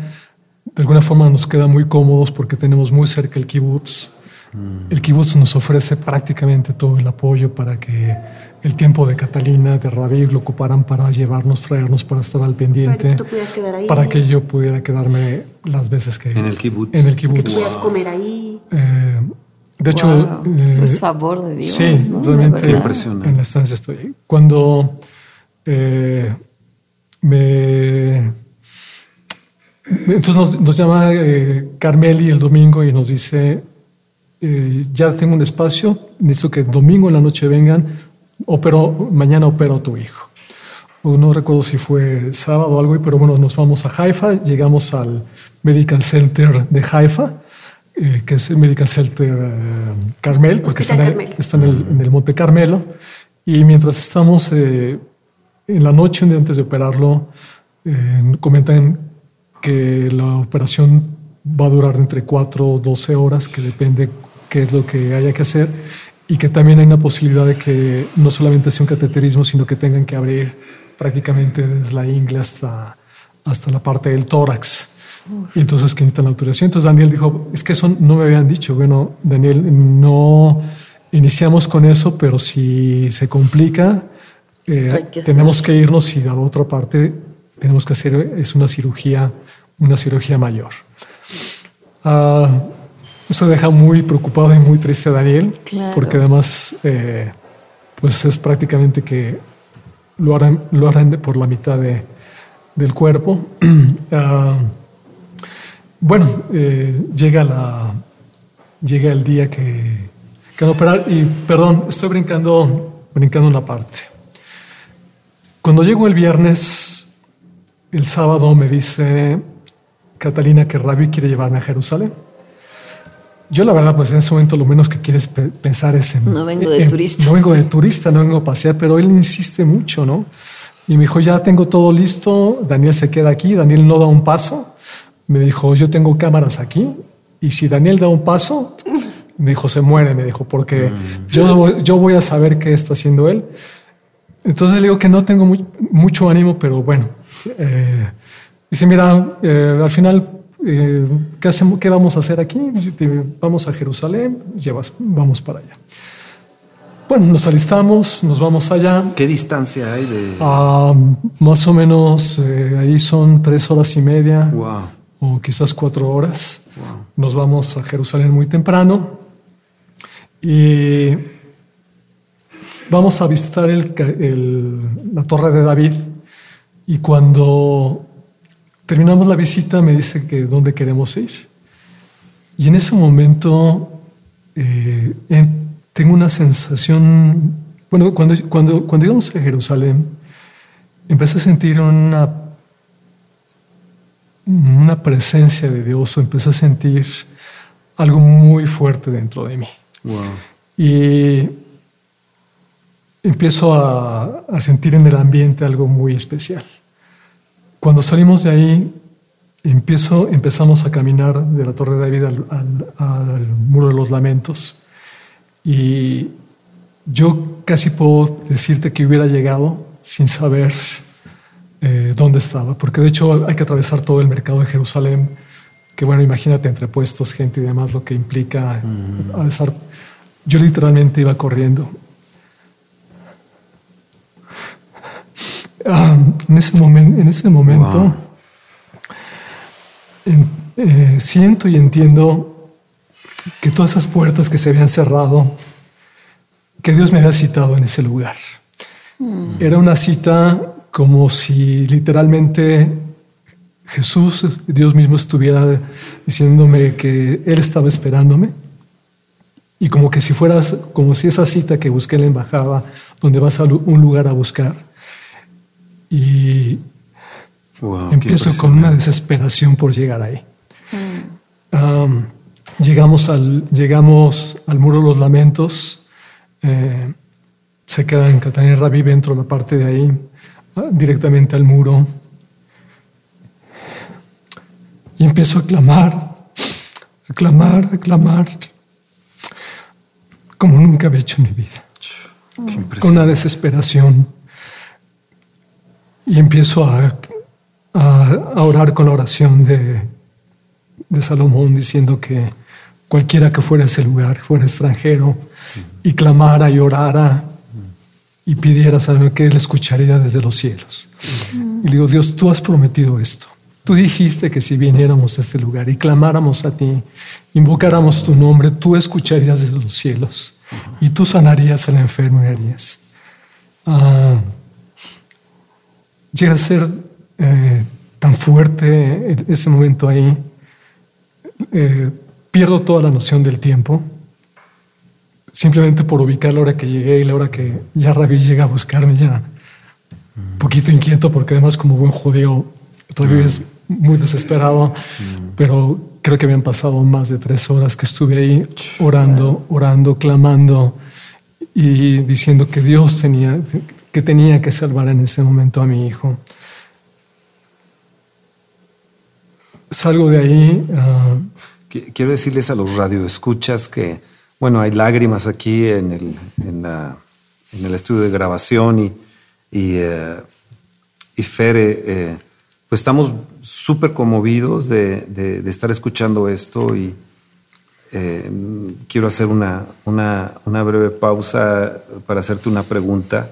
de alguna forma nos queda muy cómodos porque tenemos muy cerca el kibutz. Mm. El kibutz nos ofrece prácticamente todo el apoyo para que el tiempo de Catalina, de Rabí, lo ocuparan para llevarnos, traernos, para estar al pendiente. Para que, tú quedar ahí. para que yo pudiera quedarme las veces que... En el kibutz. En el kibutz. Que pudieras comer ahí. Eh, de hecho... Wow. Eh, Eso es favor de Dios. Sí, ¿no? realmente impresionante. en la estancia estoy ahí. Cuando eh, me... Entonces nos, nos llama eh, Carmeli el domingo y nos dice, eh, ya tengo un espacio, necesito que domingo en la noche vengan operó, mañana opero a tu hijo. No recuerdo si fue sábado o algo, pero bueno, nos vamos a Haifa, llegamos al Medical Center de Haifa, eh, que es el Medical Center eh, Carmel, porque está, en el, está en, el, en, el, Monte Carmelo. Y mientras estamos eh, en la noche, antes de operarlo, eh, comentan que la operación va a durar entre 4 o 12 horas, que depende qué es lo que haya que hacer y que también hay una posibilidad de que no solamente sea un cateterismo, sino que tengan que abrir prácticamente desde la ingle hasta, hasta la parte del tórax. Y entonces que necesitan la autorización. Entonces Daniel dijo, es que eso no me habían dicho. Bueno, Daniel, no iniciamos con eso, pero si se complica, eh, que tenemos que irnos y a la otra parte tenemos que hacer, es una cirugía, una cirugía mayor. Uh, eso deja muy preocupado y muy triste a Daniel, claro. porque además, eh, pues es prácticamente que lo harán, lo harán por la mitad de, del cuerpo. uh, bueno, eh, llega, la, llega el día que, que van a operar y, perdón, estoy brincando, brincando una parte. Cuando llego el viernes, el sábado me dice Catalina que Rabbi quiere llevarme a Jerusalén. Yo la verdad, pues en ese momento lo menos que quieres pensar es en... No vengo de en, turista. No vengo de turista, no vengo a pasear, pero él insiste mucho, ¿no? Y me dijo, ya tengo todo listo, Daniel se queda aquí, Daniel no da un paso. Me dijo, yo tengo cámaras aquí y si Daniel da un paso, me dijo, se muere, me dijo, porque mm. yo, yo voy a saber qué está haciendo él. entonces le digo que no tengo mucho ánimo, pero bueno. Eh, dice, mira, eh, al final, eh, ¿qué, hacemos, ¿qué vamos a hacer aquí? Vamos a Jerusalén, llevas, vamos para allá. Bueno, nos alistamos, nos vamos allá. ¿Qué distancia hay de...? Ah, más o menos, ahí son tres horas y media. Wow. O quizás cuatro horas. Nos vamos a Jerusalén muy temprano. Y vamos a visitar la Torre de David y cuando terminamos la visita me dice que dónde queremos ir. Y en ese momento eh, tengo una sensación, bueno, cuando, cuando, cuando íbamos a Jerusalén, empecé a sentir una, una presencia de Dios, o empecé a sentir algo muy fuerte dentro de mí. Y empiezo a, sentir en el ambiente algo muy especial. Cuando salimos de ahí, empiezo, empezamos a caminar de la Torre de David al, Muro de los Lamentos. Y yo casi puedo decirte que hubiera llegado sin saber eh, dónde estaba, porque de hecho hay que atravesar todo el mercado de Jerusalén, que bueno, imagínate entre puestos, gente y demás, lo que implica mm. Yo literalmente iba corriendo Ah, en, ese en ese momento eh, siento y entiendo que todas esas puertas que se habían cerrado, que Dios me había citado en ese lugar. Hmm. Era una cita como si literalmente Jesús, Dios mismo estuviera diciéndome que Él estaba esperándome. Y como que si fueras, como si esa cita que busqué en la embajada, donde vas a un lugar a buscar, y empiezo con una desesperación por llegar ahí. Mm. llegamos, al, llegamos al muro de los lamentos, eh, se queda en Catanera, vive dentro de la parte de ahí, ah, directamente al muro. Y empiezo a clamar, a clamar, a clamar, como nunca había hecho en mi vida. Con una desesperación y empiezo a, a, orar con la oración de, de, Salomón diciendo que cualquiera que fuera a ese lugar, fuera extranjero, y clamara y orara y pidiera saber que Él escucharía desde los cielos. Y le digo, Dios, tú has prometido esto. Tú dijiste que si viniéramos a este lugar y clamáramos a ti, invocáramos tu nombre, tú escucharías desde los cielos y tú sanarías al enfermo y harías. Ah, llega a ser eh, tan fuerte ese momento ahí, eh, pierdo toda la noción del tiempo, simplemente por ubicar la hora que llegué y la hora que ya Rabí llega a buscarme, ya un poquito inquieto, porque además como buen judío, Rabí es muy desesperado, pero creo que habían pasado más de tres horas que estuve ahí orando, orando, clamando y diciendo que Dios tenía, que tenía que salvar en ese momento a mi hijo. Salgo de ahí. Ah, quiero decirles a los radioescuchas que, bueno, hay lágrimas aquí en el, en, el estudio de grabación y, y, eh, Fere, eh, pues estamos súper conmovidos de, de, estar escuchando esto y eh, quiero hacer una, una, una breve pausa para hacerte una pregunta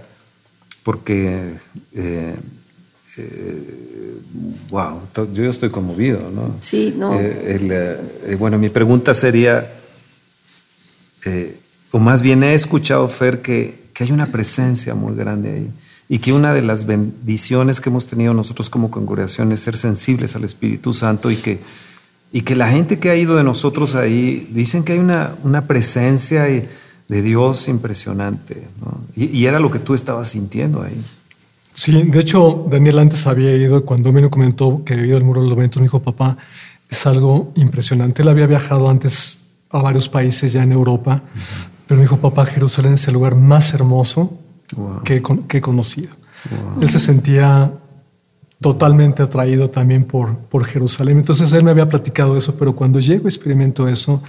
porque, eh, eh, wow, yo estoy conmovido, ¿no? Sí, no. Eh, bueno, mi pregunta sería, o más bien he escuchado, Fer, que, que hay una presencia muy grande ahí y que una de las bendiciones que hemos tenido nosotros como congregación es ser sensibles al Espíritu Santo y que, y que la gente que ha ido de nosotros ahí dicen que hay una, una presencia y de Dios impresionante. Y, era lo que tú estabas sintiendo ahí. Sí, de hecho, Daniel antes había ido, cuando me comentó que había ido al Muro de los Lamentos, me dijo, papá, es algo impresionante. Él había viajado antes a varios países ya en Europa, pero me dijo, papá, Jerusalén es el lugar más hermoso que, he conocido. Él se sentía totalmente atraído también por, por Jerusalén. Entonces él me había platicado eso, pero cuando llego y experimento eso,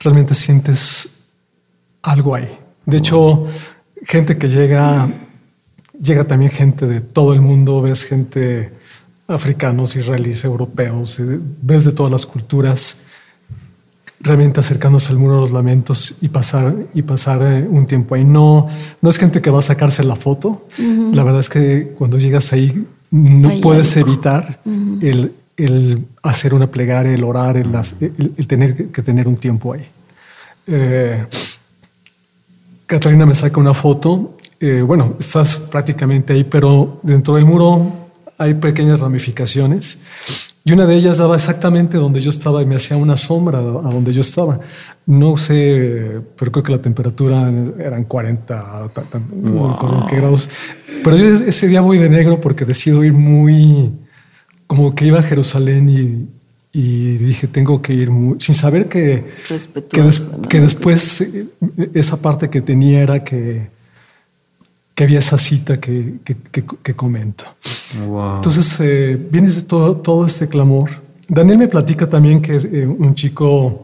realmente sientes algo ahí. De hecho, gente que llega llega también gente de todo el mundo, ves gente africanos, israelíes, europeos, eh, ves de todas las culturas realmente acercándose al muro de los lamentos y pasar, y pasar eh, un tiempo ahí. No, no es gente que va a sacarse la foto. La verdad es que cuando llegas ahí no puedes evitar el, el, hacer una plegaria, el orar, el, el, tener que tener un tiempo ahí. Eh, Catalina me saca una foto. Eh, bueno, estás prácticamente ahí, pero dentro del muro hay pequeñas ramificaciones y una de ellas daba exactamente donde yo estaba y me hacía una sombra a donde yo estaba. No sé, pero creo que la temperatura eran 40, grados. Pero yo ese día voy de negro porque decido ir muy, como que iba a Jerusalén y, y dije, tengo que ir muy, sin saber que, que, que después eh, esa parte que tenía era que que había esa cita que, que, comento. Entonces, eh, viene todo, todo este clamor. Daniel me platica también que eh, un chico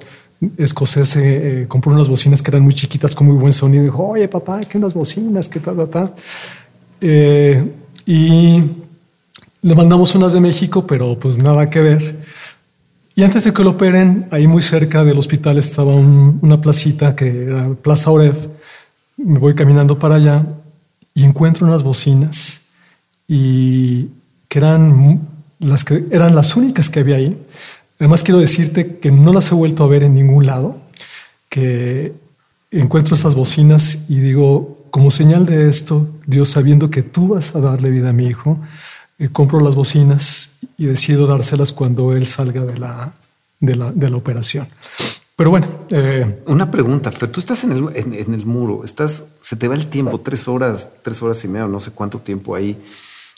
escocés eh, compró unas bocinas que eran muy chiquitas con muy buen sonido. Y dijo, oye, papá, que unas bocinas, que tal, tal, tal. y le mandamos unas de México, pero pues nada que ver. Y antes de que lo operen, ahí muy cerca del hospital estaba una placita que era Plaza Oref. Me voy caminando para allá y encuentro unas bocinas y que eran las que eran las únicas que había ahí. Además quiero decirte que no las he vuelto a ver en ningún lado, que encuentro esas bocinas y digo, como señal de esto, Dios sabiendo que tú vas a darle vida a mi hijo, eh, compro las bocinas y decido dárselas cuando él salga de la, de la, de la operación. Pero bueno. Eh, Una pregunta, Fer, tú estás en el, en, el, muro, estás, se te va el tiempo, tres horas, tres horas y media, no sé cuánto tiempo ahí,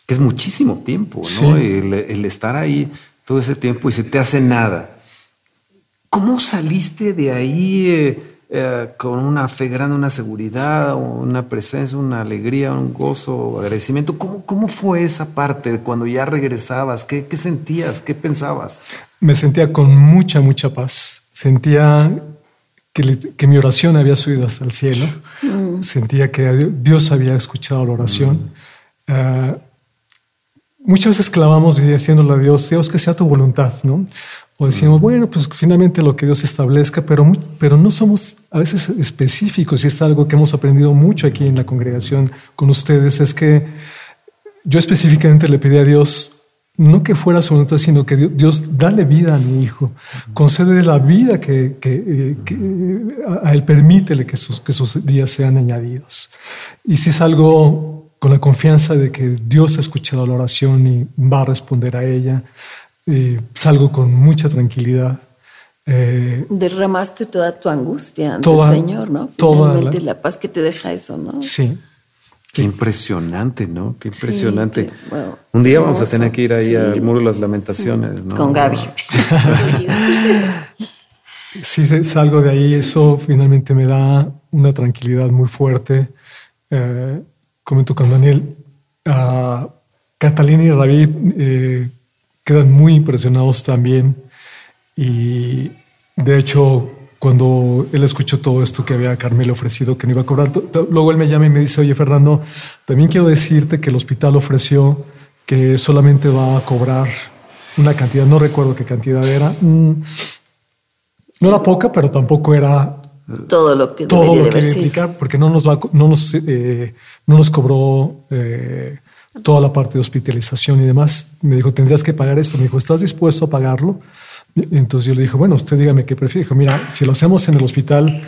que es muchísimo tiempo, ¿no? El, estar ahí todo ese tiempo y se te hace nada. ¿Cómo saliste de ahí eh, eh, con una fe grande, una seguridad, una presencia, una alegría, un gozo, agradecimiento? ¿Cómo, cómo fue esa parte cuando ya regresabas? ¿Qué, qué sentías? ¿Qué pensabas? Me sentía con mucha, mucha paz sentía que, mi oración había subido hasta el cielo, mm. sentía que Dios había escuchado la oración. Mm. Ah, muchas veces clamamos y diciéndole a Dios, Dios, que sea tu voluntad, ¿no? O decimos, mm. bueno, pues finalmente lo que Dios establezca, pero, pero no somos a veces específicos y es algo que hemos aprendido mucho aquí en la congregación con ustedes, es que yo específicamente le pedí a Dios, no que fuera su voluntad, sino que Dios, dale vida a mi hijo, concede la vida que, que, a él permítele que sus, que sus días sean añadidos. Y si es algo con la confianza de que Dios ha escuchado la oración y va a responder a ella, eh, salgo con mucha tranquilidad. Eh, Derramaste toda tu angustia ante el Señor, ¿no? Finalmente la, la paz que te deja eso, ¿no? Sí, Qué impresionante, ¿no? Qué impresionante. Un día vamos a tener que ir ahí al Muro de las Lamentaciones, ¿no? Con Gaby. sí, salgo de ahí. Eso finalmente me da una tranquilidad muy fuerte. Eh, comento con Daniel. Catalina y Rabí eh, quedan muy impresionados también. Y de hecho, cuando él escuchó todo esto que había Carmelo ofrecido que no iba a cobrar, luego él me llama y me dice, oye Fernando, también quiero decirte que el hospital ofreció que solamente va a cobrar una cantidad, no recuerdo qué cantidad era, mm, no era poca, pero tampoco era todo lo que todo lo que implicar, porque no nos va, no nos, eh, no nos cobró eh, toda la parte de hospitalización y demás. Me dijo, tendrías que pagar esto. Me dijo, ¿estás dispuesto a pagarlo? Entonces yo le dije, bueno, usted dígame qué prefiere. Dijo, mira, si lo hacemos en el hospital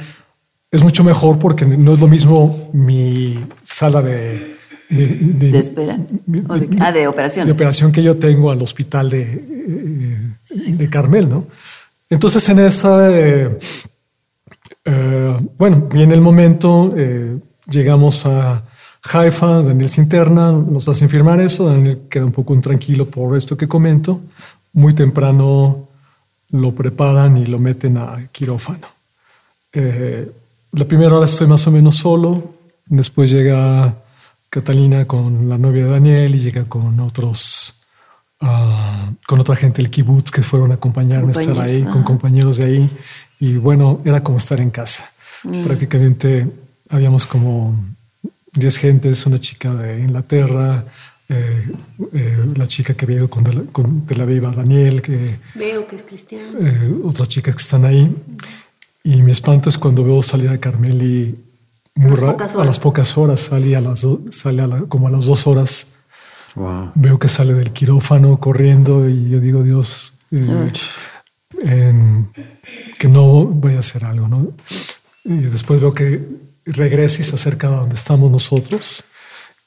es mucho mejor porque no es lo mismo mi sala de... De, espera. De, ah, de operaciones. De operación que yo tengo al hospital de, eh, de Carmel, ¿no? Entonces en esa... Eh, eh, bueno, viene el momento, llegamos a Haifa, Daniel se interna, nos hacen firmar eso, Daniel queda un poco intranquilo por esto que comento. Muy temprano lo preparan y lo meten a quirófano. Eh, la primera hora estoy más o menos solo, después llega Catalina con la novia de Daniel y llega con otros, ah, con otra gente del kibutz que fueron a acompañarme a estar ahí, con compañeros de ahí. Y bueno, era como estar en casa. Mm. Prácticamente habíamos como 10 gentes, una chica de Inglaterra, eh, eh, la chica que había ido con, Tel- con Tel Aviv a Daniel, que, Veo que es cristiano. eh, otras chicas que están ahí. Y mi espanto es cuando veo salir a Carmeli muy A las a las pocas horas, sale, a las do- sale a la- como a las dos horas. Wow. Veo que sale del quirófano corriendo y yo digo, Dios, eh, que no voy a hacer algo, ¿no? Y después veo que y se acerca a donde estamos nosotros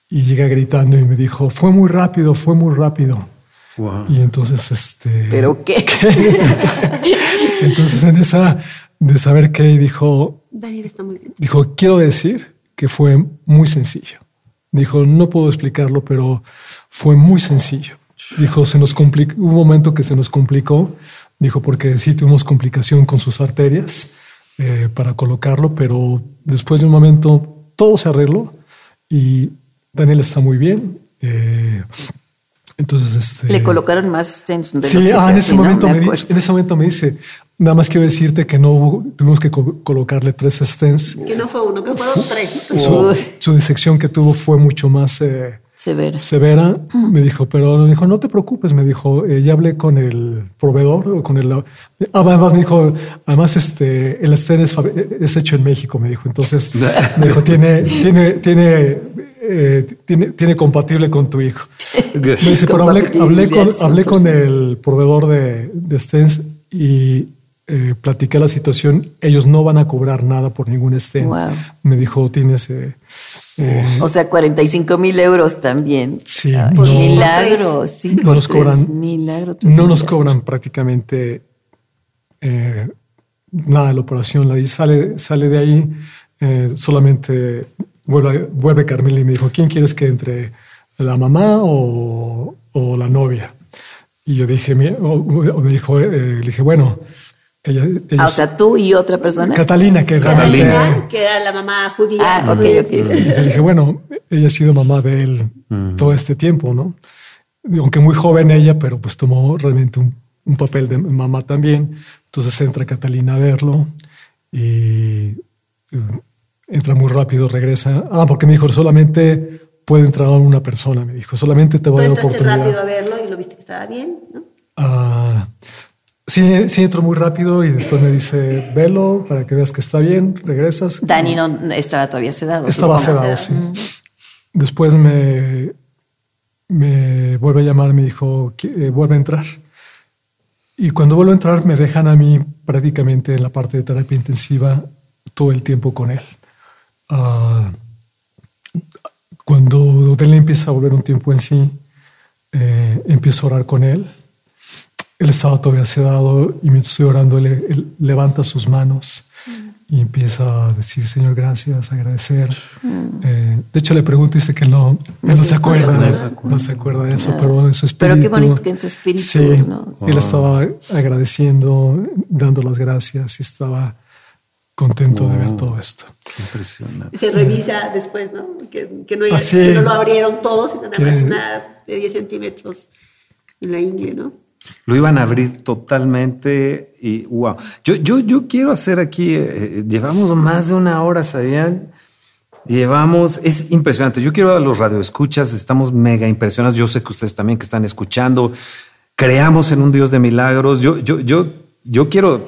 y llega gritando y me dijo, fue muy rápido, fue muy rápido. Wow. Y entonces, este... ¿Pero qué? entonces en esa de saber qué dijo, Daniel está muy bien. Dijo, quiero decir que fue muy sencillo. Dijo, no puedo explicarlo, pero fue muy sencillo. Dijo, se nos complicó, hubo un momento que se nos complicó. Dijo, porque sí tuvimos complicación con sus arterias eh, para colocarlo, pero después de un momento todo se arregló y Daniel está muy bien. Eh, entonces, este, Le colocaron más stents de los Sí, que ah, en, ese ¿no? momento Me me di- acuerdo. en ese momento me dice, nada más quiero decirte que no hubo, tuvimos que co- colocarle tres stents. Que no fue uno, que fueron tres. Su, su disección que tuvo fue mucho más eh, Severo. severa. Me dijo, pero me dijo, no te preocupes. Me dijo, eh, ya hablé con el proveedor, o con el. ah, Además, me dijo, además, este, el stent es, hecho en México. Me dijo, entonces, me dijo, tiene, tiene, tiene, eh, tiene, tiene compatible con tu hijo. Me dice, pero hablé, hablé con, hablé con 100%. el proveedor de, de stents y eh, platiqué la situación. Ellos no van a cobrar nada por ningún. Wow. Me dijo, tienes. eh, eh, O sea, 45 mil euros también. Sí, Ay, no- milagro, sí. no por nos cobran- Milagro. no nos cobran prácticamente eh, nada de la operación. Ahí sale, sale de ahí, eh, solamente vuelve, vuelve Carmela y me dijo, ¿quién quieres que entre? ¿La mamá o, o la novia? Y yo dije, me dijo, eh, le dije, bueno, ella, Ah, o sea, tú y otra persona. Catalina, que realmente... Catalina, que era la mamá judía. Ah, ok, ok. Y yo le dije, bueno, ella ha sido mamá de él todo este tiempo, ¿no? Aunque muy joven ella, pero pues tomó realmente un, un papel de mamá también. Entonces entra Catalina a verlo y entra muy rápido, regresa. Ah, porque me dijo, solamente puede entrar una persona, me dijo, solamente te voy a dar entraste rápido a oportunidad. verlo y lo viste que estaba bien, ¿no? Ah, sí, sí, entró muy rápido y después me dice, velo para que veas que está bien, regresas. Dani no estaba todavía sedado. Estaba sedado, sí. Después me, me vuelve a llamar, me dijo eh, vuelve a entrar. Y cuando vuelvo a entrar, me dejan a mí prácticamente en la parte de terapia intensiva todo el tiempo con él. Ah, cuando él empieza a volver un tiempo en sí, eh, empiezo a orar con él. Él estaba todavía sedado y mientras estoy orando, él, él levanta sus manos y empieza a decir, Señor, gracias, agradecer. Eh, de hecho, le pregunto y dice que no, él no se acuerda, no se acuerda de eso, pero en su espíritu. Pero qué bonito que en su espíritu, Sí, ¿no? él estaba agradeciendo, dando las gracias y estaba contento de ver todo esto. Qué impresionante. Se revisa después, ¿no? Que, que no, Ah, sí. que no lo abrieron todos, sino nada más Que- una de 10 centímetros en la ingle, ¿no? Lo iban a abrir totalmente y wow. Yo, yo, yo quiero hacer aquí, eh, llevamos más de una hora, ¿sabían? Llevamos, es impresionante. Yo quiero a los radioescuchas, estamos mega impresionados. Yo sé que ustedes también que están escuchando, creamos en un Dios de milagros. Yo, yo, yo, yo quiero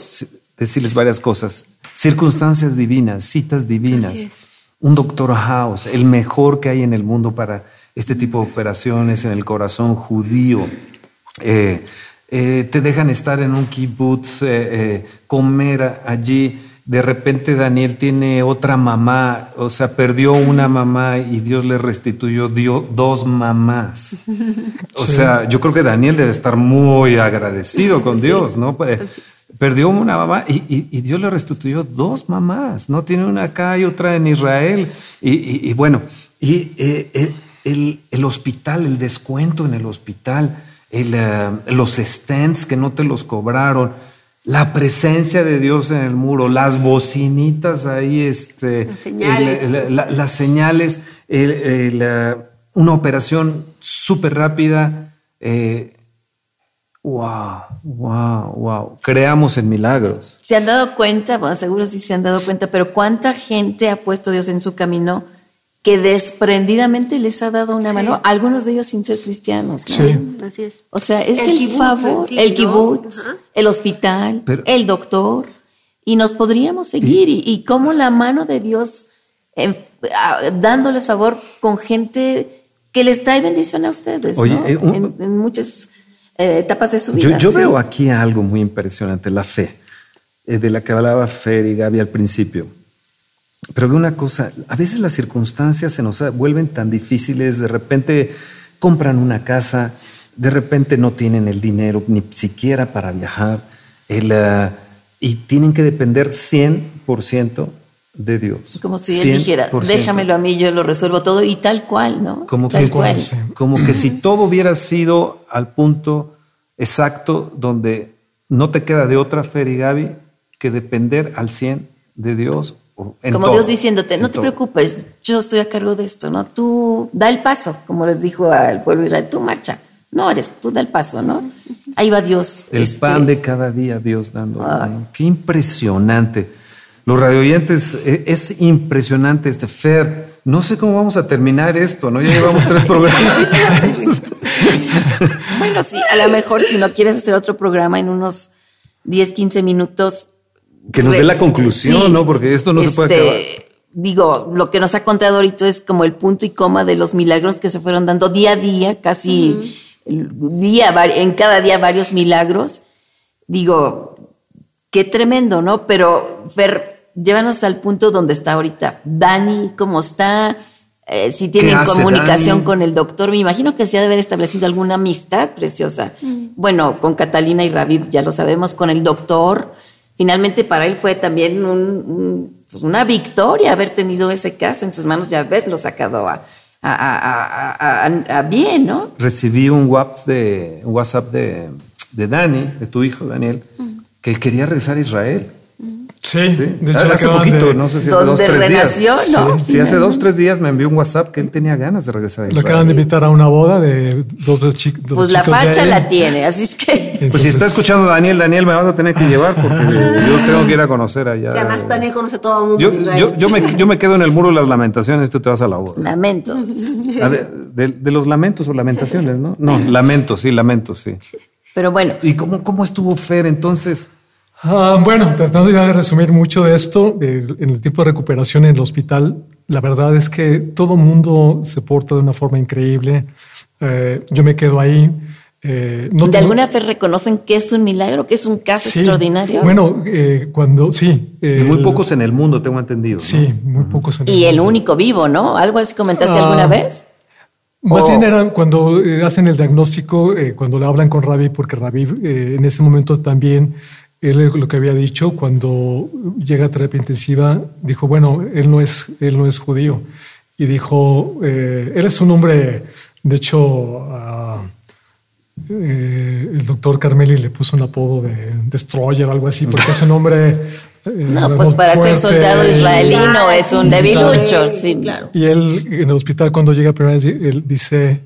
decirles varias cosas. Circunstancias divinas, citas divinas. Un doctor House, el mejor que hay en el mundo para este tipo de operaciones en el corazón judío. Eh, eh, te dejan estar en un kibbutz, eh, comer allí. De repente Daniel tiene otra mamá, o sea, perdió una mamá y Dios le restituyó dio dos mamás. O sea, yo creo que Daniel debe estar muy agradecido con Dios, ¿no? Perdió una mamá y, y- y Dios le restituyó dos mamás, ¿no? Tiene una acá y otra en Israel. Y, bueno, y eh, el, el- el hospital, el descuento en el hospital, el, eh, los stents que no te los cobraron, la presencia de Dios en el muro, las bocinitas ahí, este, Las señales. el- el- la- las señales, eh, una operación súper rápida. eh, wow, wow, wow. Creamos en milagros. ¿Se han dado cuenta? Bueno, seguro sí se han dado cuenta, pero ¿cuánta gente ha puesto Dios en su camino que desprendidamente les ha dado una mano, algunos de ellos sin ser cristianos. ¿no? Sí. Así es. O sea, es El el, kibutz favor, sí, el ¿no? kibutz, Ajá. el hospital, Pero- el doctor, y nos podríamos seguir. Y, y cómo la mano de Dios en- dándoles favor con gente que les trae bendición a ustedes, Oye, ¿no? eh, un- en, en muchas eh, etapas de su Yo, vida. yo sí. veo aquí algo muy impresionante, la fe, eh, de la que hablaba Fer y Gaby al principio. Pero veo una cosa, a veces las circunstancias se nos vuelven tan difíciles, de repente compran una casa, de repente no tienen el dinero ni siquiera para viajar, el, ah, y tienen que depender 100% de Dios. Como si él dijera, 100%. déjamelo a mí, yo lo resuelvo todo y tal cual, ¿no? Como tal que, cual. como que si todo hubiera sido al punto exacto donde no te queda de otra, Fer y Gaby, que depender al 100 de Dios. En como todo, Dios diciéndote, no te todo". preocupes, yo estoy a cargo de esto, ¿no? Tú da el paso, como les dijo al pueblo de Israel, tú marcha. No eres, tú da el paso, ¿no? Ahí va Dios. El este, pan de cada día, Dios dando. Qué impresionante. Los radioyentes, eh, es impresionante este Fer. No sé cómo vamos a terminar esto, ¿no? Ya llevamos tres programas. Bueno, sí, a lo mejor si no quieres hacer otro programa en unos 10, 15 minutos. Que nos dé la conclusión, Sí, ¿no? Porque esto no se puede este, acabar. Digo, lo que nos ha contado ahorita es como el punto y coma de los milagros que se fueron dando día a día, casi día, en cada día varios milagros. Digo, qué tremendo, ¿no? Pero, Fer, llévanos al punto donde está ahorita. Dani, ¿cómo está? Eh, si tienen comunicación Dani? con el doctor, me imagino que se ha de haber establecido alguna amistad preciosa. Bueno, con Catalina y Raviv ya lo sabemos, con el doctor. Finalmente para él fue también un- un, pues, una victoria haber tenido ese caso en sus manos y haberlo sacado a, a- a- a- a- a bien, ¿no? Recibí un WhatsApp de, un WhatsApp de, de Dani, de tu hijo Daniel, que él quería regresar a Israel. Sí, Sí. de hecho, hace poquito, de- no sé si hace dos, tres renació, días. ¿no? Sí, sí, hace dos, tres días me envió un WhatsApp que él tenía ganas de regresar a Lo Israel. acaban de invitar a una boda de dos dos Pues la chicos facha la tiene, así es que... Pues si está escuchando Daniel, Daniel, me vas a tener que llevar porque yo tengo que ir a conocer allá. O sea, además Daniel conoce a todo el mundo. yo, yo, yo, me, yo me quedo en el muro de las lamentaciones, tú te vas a la boda. Lamento. Ah, de, de- de los lamentos o lamentaciones, ¿no? No, lamentos, sí, lamentos, sí. Pero bueno, ¿Y cómo, cómo estuvo Fer entonces? Ah, bueno, tratando ya de resumir mucho de esto, eh, en el tiempo de recuperación en el hospital, la verdad es que todo mundo se porta de una forma increíble. Eh, yo me quedo ahí. Eh, no ¿de alguna fe reconocen que es un milagro, que es un caso Sí, extraordinario? Bueno, eh, cuando sí. Y muy el- pocos en el mundo, tengo entendido. ¿no? Sí, muy pocos. en Y el mundo. único vivo, ¿no? ¿Algo así comentaste Ah, alguna vez? Más Oh. bien era cuando eh, hacen el diagnóstico, eh, cuando le hablan con Ravi, porque eh, en ese momento también, él lo que había dicho, cuando llega a terapia intensiva, dijo, bueno, él no es, él no es judío. Y dijo, eh, él es un hombre, de hecho, ah, eh, el doctor Carmeli le puso un apodo de Destroyer o algo así, porque es un hombre... eh, No, pues para ser soldado y- israelino es un debilucho, sí, sí. claro. y él en el hospital cuando llega primera vez, él dice,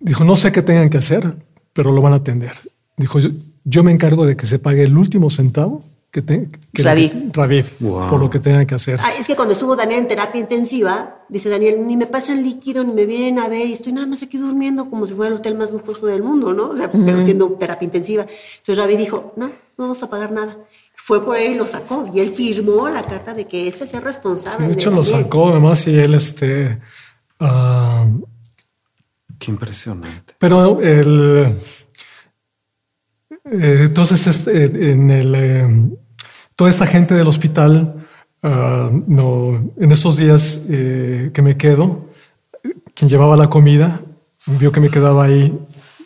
dijo, no sé qué tengan que hacer, pero lo van a atender. Dijo, yo, yo me encargo de que se pague el último centavo que, te, que. Raviv, Wow. por lo que tengan que hacer. Ah, es que cuando estuvo Daniel en terapia intensiva, dice Daniel, ni me pasan líquido, ni me vienen a ver, y estoy nada más aquí durmiendo como si fuera el hotel más lujoso del mundo, ¿no? O sea, pero haciendo terapia intensiva. Entonces Ravi dijo, no, no vamos a pagar nada. Fue por él y lo sacó, y él firmó la carta de que él se hacía Sí, responsable. de hecho, lo sacó además y él, este... ah, Qué impresionante. Pero el. eh, entonces, este, en el, eh, toda esta gente del hospital, ah, no, en estos días eh, que me quedo, quien llevaba la comida vio que me quedaba ahí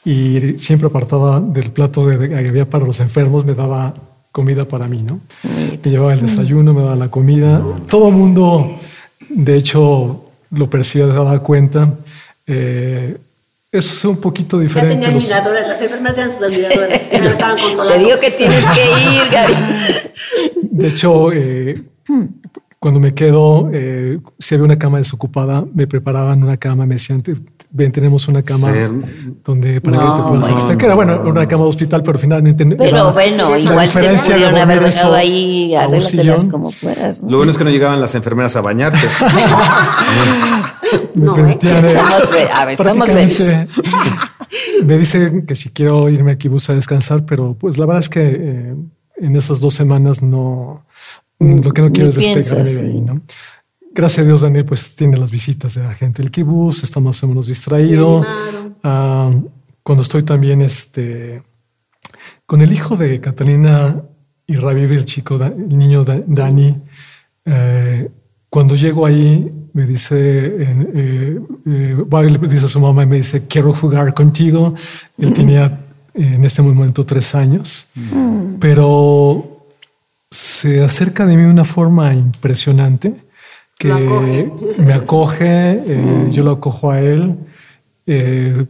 y siempre apartaba del plato de, que había para los enfermos, me daba comida para mí, ¿no? Me llevaba el desayuno, me daba la comida. Todo el mundo, de hecho, lo percibe, se da cuenta. Eh, eso es un poquito Ya diferente. tenían Los- admiradoras, las enfermeras eran sus admiradoras, ya me lo estaban consolando. Te digo que tienes que ir, Gaby. De hecho, eh, cuando me quedo, eh, si había una cama desocupada, me preparaban una cama, me decían, "Te- ven, tenemos una cama donde para No, que te puedas acostar. Que era, bueno, una cama de hospital, pero finalmente. Pero era- bueno, la igual te diferencia de pudieron haber dejado ahí, arréglatelas como puedas. ¿no? Lo bueno es que no llegaban las enfermeras a bañarte. me No, eh, Estamos, a ver, estamos me dicen que si quiero irme a Kibutz a descansar, pero pues la verdad es que eh, en esas dos semanas no, lo que no quiero Ni es despegarme piensas, de ahí. ¿no? Gracias a Dios, Daniel, pues tiene las visitas de la gente del Kibutz, está más o menos distraído. Claro. Ah, cuando estoy también este, con el hijo de Catalina y Raviv, el chico, el niño Da- Dani, eh, cuando llego ahí, me dice, eh, eh, dice a su mamá y me dice, quiero jugar contigo. Él tenía en este momento tres años, pero se acerca de mí de una forma impresionante que acoge. me acoge, eh, yo lo acojo a él. eh,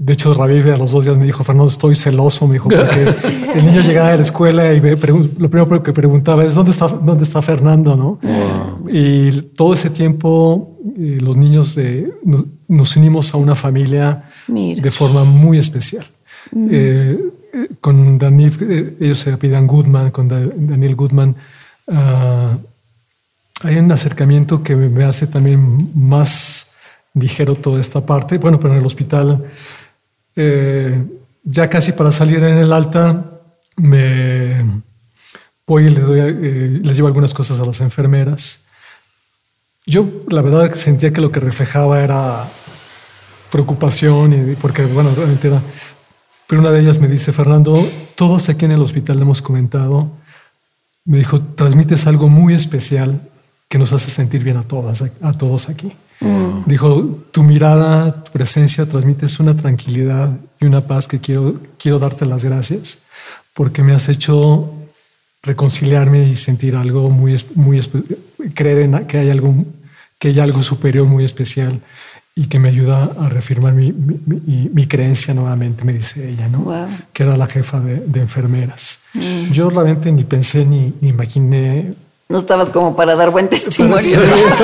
de hecho, Raviv a los dos días me dijo, Fernando, estoy celoso, me dijo, porque el niño llegaba de la escuela y me lo primero que preguntaba es, ¿dónde está, dónde está Fernando? ¿no? Y todo ese tiempo eh, los niños eh, no- nos unimos a una familia Mira. de forma muy especial. Eh, eh, con Daniel, ellos se apellidan Goodman, con Da- Daniel Goodman, ah, hay un acercamiento que me hace también más ligero toda esta parte. Bueno, pero en el hospital, ya casi para salir en el alta, me voy y le doy, les llevo algunas cosas a las enfermeras. Yo, la verdad, que sentía que lo que reflejaba era preocupación, y, porque, bueno, realmente era. Pero una de ellas me dice, Fernando, todos aquí en el hospital le hemos comentado, me dijo, transmites algo muy especial que nos hace sentir bien a todas, a todos aquí. Dijo, tu mirada, tu presencia transmites una tranquilidad y una paz que quiero, quiero darte las gracias porque me has hecho reconciliarme y sentir algo muy, muy creer en que hay algo que hay algo superior muy especial y que me ayuda a reafirmar mi, mi- mi- mi creencia nuevamente, me dice ella, ¿no? Wow. Que era la jefa de, de enfermeras. Yo realmente ni pensé ni, ni imaginé No estabas como para dar buen testimonio. Sí,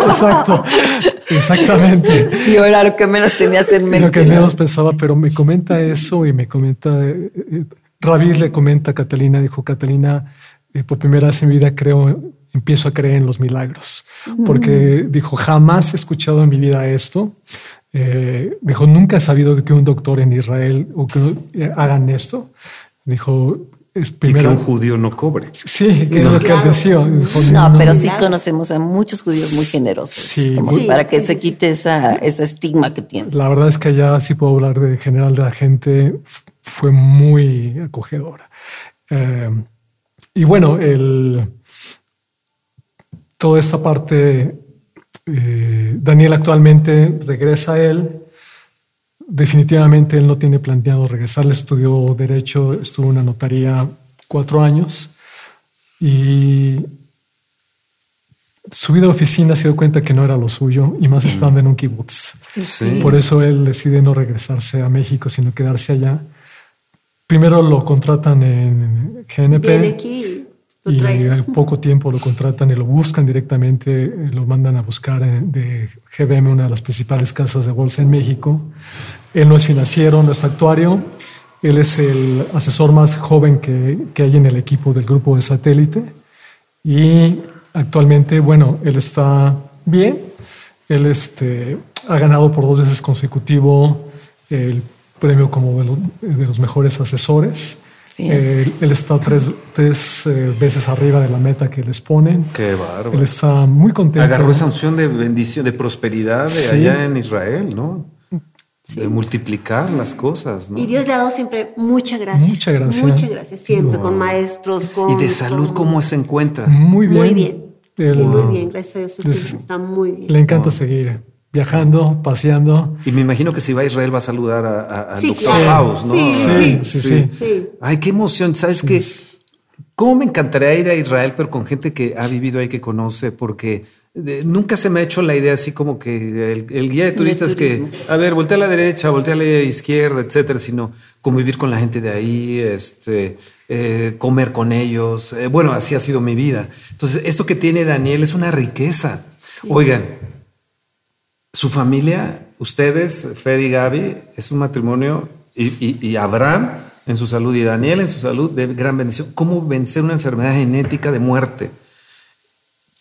exacto, exactamente. Yo era lo que menos tenías en mente. Lo que ¿no? menos pensaba, pero me comenta eso y me comenta, eh, eh, Rabir le comenta a Catalina, dijo Catalina, eh, por primera vez en mi vida creo, empiezo a creer en los milagros, porque dijo, jamás he escuchado en mi vida esto. Eh, dijo, nunca he sabido de que un doctor en Israel o que eh, hagan esto. Dijo, es Y que un judío no cobre. Sí, que es lo que Claro. decía. Dijo, No, pero sí conocemos a muchos judíos muy generosos. Sí, como muy- para que Sí, se sí, quite esa, ese estigma que tiene. La verdad es que allá sí puedo hablar de general de la gente, fue muy acogedora. Eh, y bueno, el, toda esta parte, eh, Daniel actualmente regresa a él. Definitivamente él no tiene planteado regresar, él estudió derecho, estuvo en una notaría cuatro años y su vida de oficina se dio cuenta que no era lo suyo y más estando en un kibutz. Sí. Por eso él decide no regresarse a México, sino quedarse allá. Primero lo contratan en GNP Viene aquí, lo y al poco tiempo lo contratan y lo buscan directamente, eh, lo mandan a buscar de GBM, una de las principales casas de bolsa en México. Él no es financiero, no es actuario, él es el asesor más joven que, que hay en el equipo del grupo de satélite y actualmente, bueno, él está bien, él este, ha ganado por dos veces consecutivo el premio como de los mejores asesores. Eh, él está tres, tres eh, veces arriba de la meta que les ponen. Qué Él bárbaro. está muy contento. Agarró esa unción de bendición, de prosperidad de Sí. allá en Israel, ¿no? De multiplicar las cosas, ¿no? Y Dios le ha dado siempre mucha gracia. Mucha gracia. Muchas gracias. Siempre con maestros, con. Y de salud, con- ¿cómo se encuentra? Muy bien. Muy bien. Él, sí, muy bien. Gracias a Dios. sus les- hijos están muy bien. Le encanta seguir viajando, paseando. Y me imagino que si va a Israel va a saludar a- a- Sí, doctor claro. House, ¿no? Sí, Sí, sí, sí. Sí. Ay, qué emoción. ¿Sabes Sí. qué? ¿Cómo me encantaría ir a Israel, pero con gente que ha vivido ahí, que conoce? Porque eh, nunca se me ha hecho la idea así como que el, el guía de turistas que, a ver, voltea a la derecha, voltea a la izquierda, etcétera, sino convivir con la gente de ahí, este, eh, comer con ellos. Eh, bueno, así ha sido mi vida. Entonces, esto que tiene Daniel es una riqueza. Oigan, su familia, ustedes, Fer y Gaby, es un matrimonio y, Abraham en su salud y Daniel en su salud de gran bendición. ¿Cómo vencer una enfermedad genética de muerte?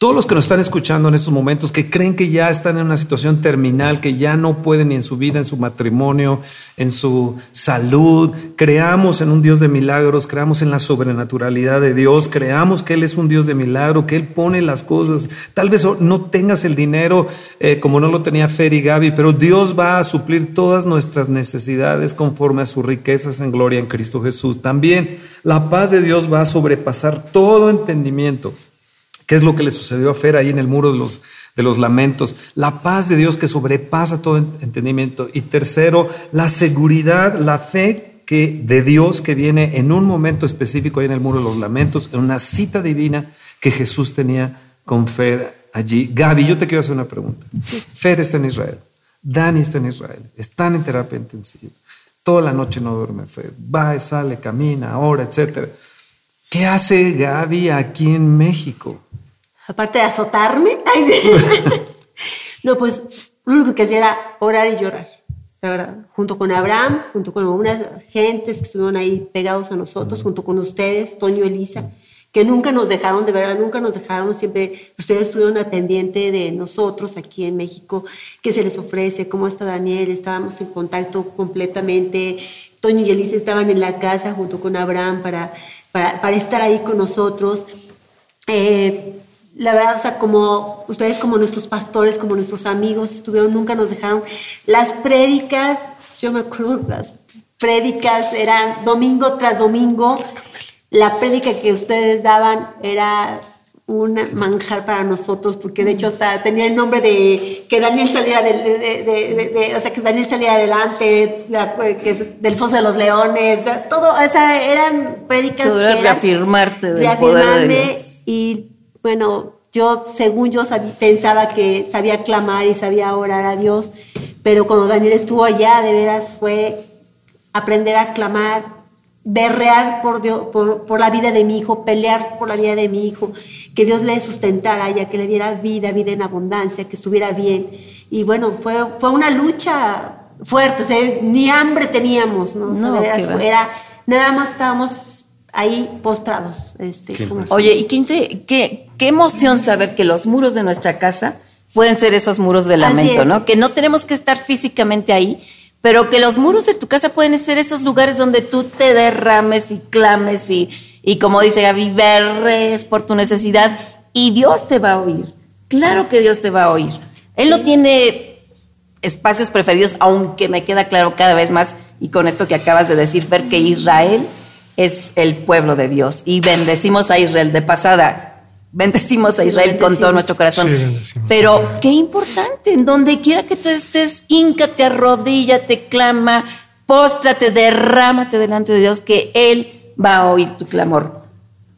Todos los que nos están escuchando en estos momentos, que creen que ya están en una situación terminal, que ya no pueden ni en su vida, en su matrimonio, en su salud, creamos en un Dios de milagros, creamos en la sobrenaturalidad de Dios, creamos que Él es un Dios de milagro, que Él pone las cosas. Tal vez no tengas el dinero eh, como no lo tenía Fer y Gaby, pero Dios va a suplir todas nuestras necesidades conforme a sus riquezas en gloria en Cristo Jesús. También la paz de Dios va a sobrepasar todo entendimiento. ¿Qué es lo que le sucedió a Fer ahí en el muro de los, de los lamentos? La paz de Dios que sobrepasa todo entendimiento. Y tercero, la seguridad, la fe que, de Dios que viene en un momento específico ahí en el muro de los lamentos, en una cita divina que Jesús tenía con Fer allí. Gaby, yo te quiero hacer una pregunta. Fer está en Israel. Dani está en Israel. Están en terapia intensiva. Toda la noche no duerme Fer. Va, sale, camina, ahora, etc. ¿Qué hace Gaby aquí en México? Aparte de azotarme, no, pues lo único que hacía era orar y llorar, la verdad, junto con Abraham, junto con unas gentes que estuvieron ahí pegados a nosotros, junto con ustedes, Toño, Elisa, que nunca nos dejaron, de verdad, nunca nos dejaron, siempre ustedes estuvieron al pendiente de nosotros aquí en México, qué se les ofrece, cómo está Daniel, estábamos en contacto completamente, Toño y Elisa estaban en la casa junto con Abraham para, para, para estar ahí con nosotros. Eh, la verdad, o sea, como ustedes como nuestros pastores, como nuestros amigos estuvieron, nunca nos dejaron. Las prédicas, yo me acuerdo, las prédicas eran domingo tras domingo. La prédica que ustedes daban era un manjar para nosotros, porque de hecho hasta tenía el nombre de que Daniel saliera de, o sea, que Daniel salía adelante, que del foso de los leones, todo, o sea, eran prédicas. Todo era reafirmarte del poder de Dios. Y bueno, yo, según yo, pensaba que sabía clamar y sabía orar a Dios, pero cuando Daniel estuvo allá, de veras fue aprender a clamar, berrear por, Dios, por, la vida de mi hijo, pelear por la vida de mi hijo, que Dios le sustentara ya que le diera vida, vida en abundancia, que estuviera bien. Y bueno, fue, fue una lucha fuerte, ni hambre teníamos, ¿no? era, nada más estábamos ahí postrados. Este, Oye, y qué, qué, qué, emoción saber que los muros de nuestra casa pueden ser esos muros de lamento, ¿no? Que no tenemos que estar físicamente ahí, pero que los muros de tu casa pueden ser esos lugares donde tú te derrames y clames y, y como dice Gaby, berres por tu necesidad y Dios te va a oír. Claro que Dios te va a oír. Él no tiene espacios preferidos, aunque me queda claro cada vez más, y con esto que acabas de decir, ver que Israel es el pueblo de Dios. Y bendecimos a Israel de pasada. Bendecimos a Israel con todo nuestro corazón. Pero qué importante, en donde quiera que tú estés, íncate, arrodíllate, clama, póstrate, derrámate delante de Dios, que Él va a oír tu clamor.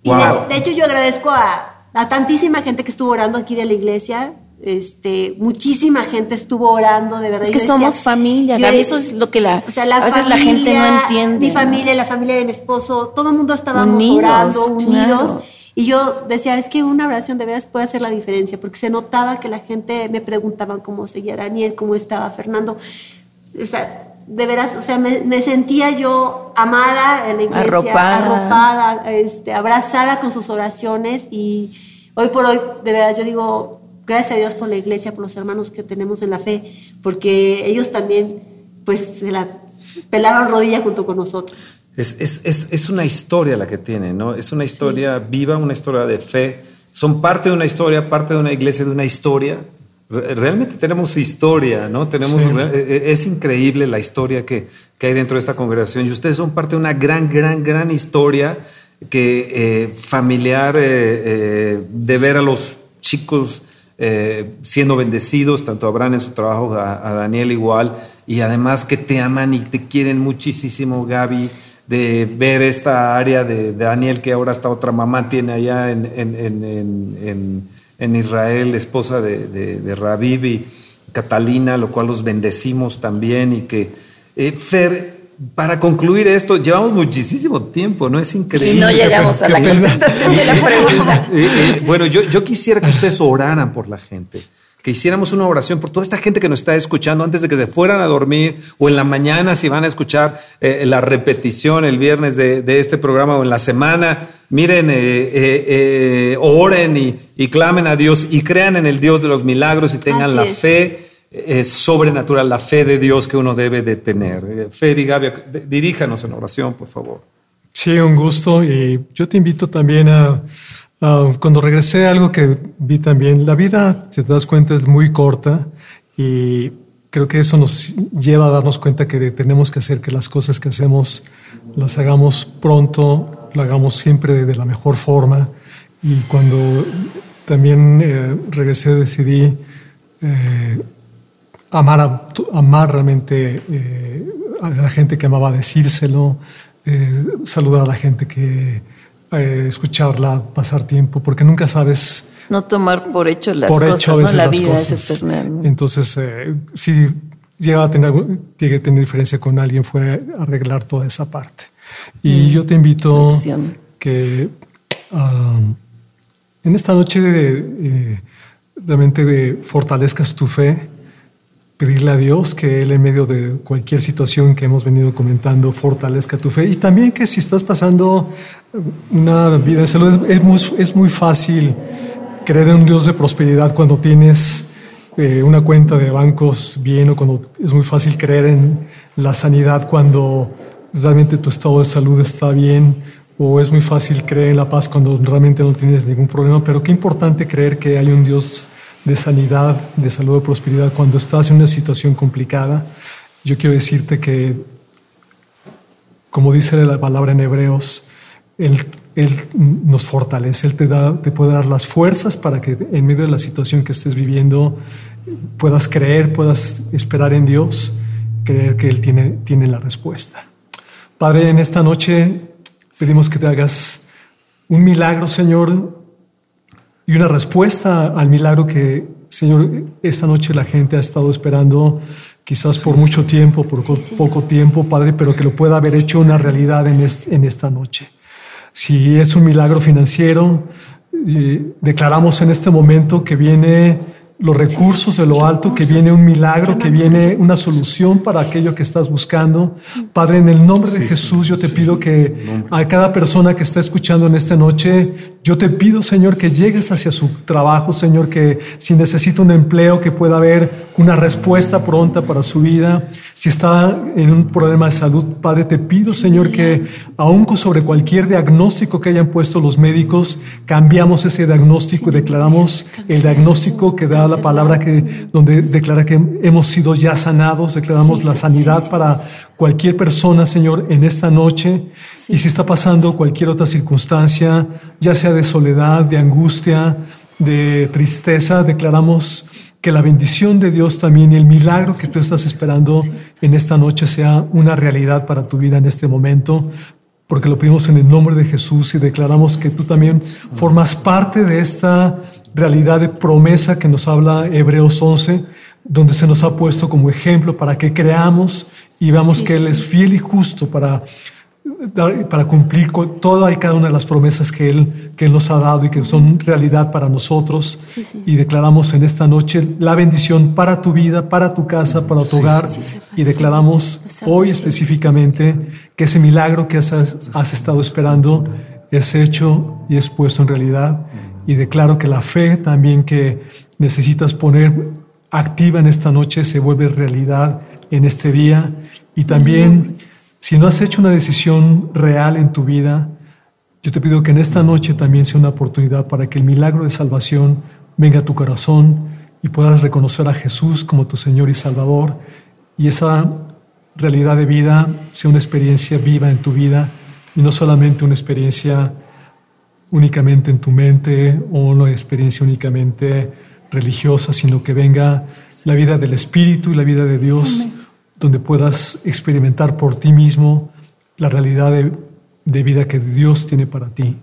Y de, hecho yo agradezco a, a tantísima gente que estuvo orando aquí de la iglesia, este, muchísima gente estuvo orando, de verdad. Es que somos familia, eso es lo que la, a veces la gente no entiende. Mi familia, la familia de mi esposo, todo el mundo estábamos orando, unidos. Y yo decía, es que una oración de veras puede hacer la diferencia, porque se notaba que la gente me preguntaba cómo seguía Daniel, cómo estaba Fernando. O sea, de veras, o sea, me, sentía yo amada en la iglesia, arropada, este, abrazada con sus oraciones y hoy por hoy, de veras, yo digo, gracias a Dios por la iglesia, por los hermanos que tenemos en la fe, porque ellos también, pues, se la pelaron rodilla junto con nosotros. Es, es, es, es una historia la que tienen, ¿no? Es una historia viva, una historia de fe. Son parte de una historia, parte de una iglesia, de una historia. Realmente tenemos historia, ¿no? Tenemos, e, e, Es increíble la historia que, que, hay dentro de esta congregación. Y ustedes son parte de una gran, gran, gran historia que eh, familiar eh, eh, de ver a los chicos eh, siendo bendecidos, tanto Abraham en su trabajo, a, Daniel igual, y además que te aman y te quieren muchísimo, Gaby, de ver esta área de, Daniel que ahora hasta otra mamá tiene allá en, en, Israel, esposa de, de, Rabib y Catalina, lo cual los bendecimos también y que eh, Fer para concluir esto, llevamos muchísimo tiempo, ¿no? Es increíble. No llegamos a la contestación de la pregunta. Eh, eh, bueno, yo, yo quisiera que ustedes oraran por la gente, que hiciéramos una oración por toda esta gente que nos está escuchando antes de que se fueran a dormir o en la mañana si van a escuchar eh, la repetición el viernes de, este programa o en la semana. Miren, eh, eh, oren y, clamen a Dios y crean en el Dios de los milagros y tengan la fe sobrenatural, la fe de Dios que uno debe de tener. Fer y diríjanos en oración, por favor. Sí, un gusto y yo te invito también a Ah, cuando regresé, algo que vi también, la vida, si te das cuenta, es muy corta y creo que eso nos lleva a darnos cuenta que tenemos que hacer que las cosas que hacemos las hagamos pronto, lo hagamos siempre de la mejor forma. Y cuando también eh, regresé, decidí eh, amar, amar realmente eh, a la gente que amaba decírselo, saludar a la gente que eh, escucharla, pasar tiempo, porque nunca sabes. No tomar por hecho las cosas, ¿no? La vida es eterna. Entonces, eh, si llega a tener, tiene que tener diferencia con alguien, fue arreglar toda esa parte. Y mm. yo te invito que ah, en esta noche eh, realmente fortalezcas tu fe pedirle a Dios que Él en medio de cualquier situación que hemos venido comentando fortalezca tu fe. Y también que si estás pasando una vida de salud es muy, es muy fácil creer en un Dios de prosperidad cuando tienes eh, una cuenta de bancos bien o cuando es muy fácil creer en la sanidad cuando realmente tu estado de salud está bien o es muy fácil creer en la paz cuando realmente no tienes ningún problema, pero qué importante creer que hay un Dios de sanidad, de salud, de prosperidad, cuando estás en una situación complicada, yo quiero decirte que, como dice la palabra en Hebreos, Él, él nos fortalece, Él te, da, te puede dar las fuerzas para que en medio de la situación que estés viviendo puedas creer, puedas esperar en Dios, creer que Él tiene, tiene la respuesta. Padre, en esta noche pedimos que te hagas un milagro, Señor, y una respuesta al milagro que, Señor, esta noche la gente ha estado esperando, quizás por mucho tiempo, por poco tiempo, Padre, pero que lo pueda haber hecho una realidad en, en esta noche. Si es un milagro financiero, eh, declaramos en este momento que viene los recursos de lo alto, que viene un milagro, que viene una solución para aquello que estás buscando. Padre, en el nombre de Jesús, yo te pido que a cada persona que está escuchando en esta noche, yo te pido, Señor, que llegues hacia su trabajo, Señor, que si necesita un empleo, que pueda haber una respuesta pronta para su vida. Si está en un problema de salud, Padre, te pido, Señor, que aún sobre cualquier diagnóstico que hayan puesto los médicos, cambiamos ese diagnóstico y declaramos el diagnóstico que da la palabra que, donde declara que hemos sido ya sanados, declaramos la sanidad para cualquier persona, Señor, en esta noche. Y si está pasando cualquier otra circunstancia, ya sea de soledad, de angustia, de tristeza, declaramos que la bendición de Dios también y el milagro que tú estás esperando en esta noche sea una realidad para tu vida en este momento, porque lo pedimos en el nombre de Jesús y declaramos que tú también formas parte de esta realidad de promesa que nos habla Hebreos 11, donde se nos ha puesto como ejemplo para que creamos y veamos que Él es fiel y justo para, para cumplir con toda y cada una de las promesas que Él, que él nos ha dado y que son realidad para nosotros. Y declaramos en esta noche la bendición para tu vida, para tu casa, para tu hogar. Y declaramos hoy específicamente que ese milagro que has, has estado esperando es hecho y es puesto en realidad y declaro que la fe también que necesitas poner activa en esta noche se vuelve realidad en este día. Y también, si no has hecho una decisión real en tu vida, yo te pido que en esta noche también sea una oportunidad para que el milagro de salvación venga a tu corazón y puedas reconocer a Jesús como tu Señor y Salvador. Y esa realidad de vida sea una experiencia viva en tu vida y no solamente una experiencia únicamente en tu mente o una experiencia únicamente religiosa, sino que venga la vida del Espíritu y la vida de Dios, donde puedas experimentar por ti mismo la realidad de, vida que Dios tiene para ti.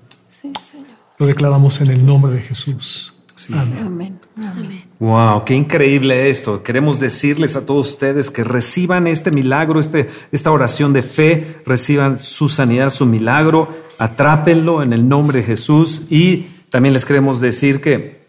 Lo declaramos en el nombre de Jesús. Amén. Wow, qué increíble esto. Queremos decirles a todos ustedes que reciban este milagro, este, esta oración de fe, reciban su sanidad, su milagro, atrápenlo en el nombre de Jesús. Y también les queremos decir que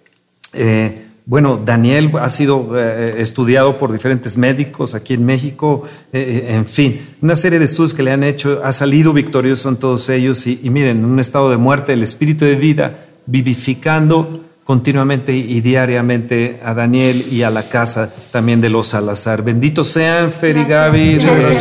eh, bueno, Daniel ha sido eh, estudiado por diferentes médicos aquí en México, eh, en fin, una serie de estudios que le han hecho, ha salido victorioso en todos ellos y, y miren, en un estado de muerte, el espíritu de vida, vivificando continuamente y diariamente a Daniel y a la casa también de los Salazar. Benditos sean Fer y Gaby,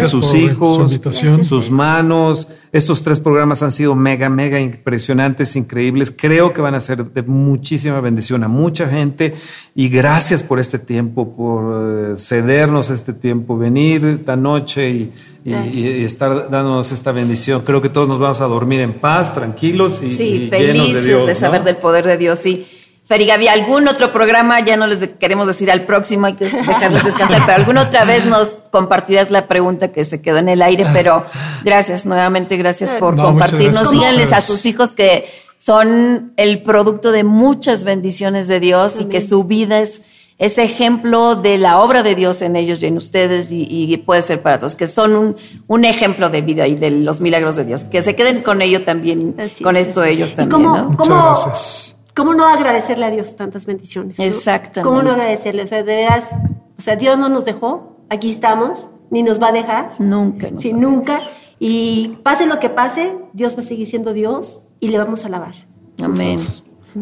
sus hijos, sus manos. Estos tres programas han sido mega, mega impresionantes, increíbles. Creo que van a ser de muchísima bendición a mucha gente y gracias por este tiempo, por eh, cedernos este tiempo, venir esta noche y, estar dándonos esta bendición. Creo que todos nos vamos a dormir en paz, tranquilos y, sí, felices de, de saber del poder de Dios. Sí. Gaby, ¿algún otro programa? Ya no les queremos decir al próximo, hay que dejarlos descansar, pero alguna otra vez nos compartirás la pregunta que se quedó en el aire, pero gracias, nuevamente gracias por compartirnos. Díganles a sus hijos que son el producto de muchas bendiciones de Dios y que su vida es ese ejemplo de la obra de Dios en ellos y en ustedes y, puede ser para todos, que son un, ejemplo de vida y de los milagros de Dios. Que se queden con ello también, con esto ellos también. ¿no? Muchas gracias ¿cómo no agradecerle a Dios tantas bendiciones? Exactamente. ¿Cómo no agradecerle? O sea, de veras, o sea, Dios no nos dejó, aquí estamos, ni nos va a dejar. Nunca. sí, nunca. Y pase lo que pase, Dios va a seguir siendo Dios y le vamos a alabar. Amén.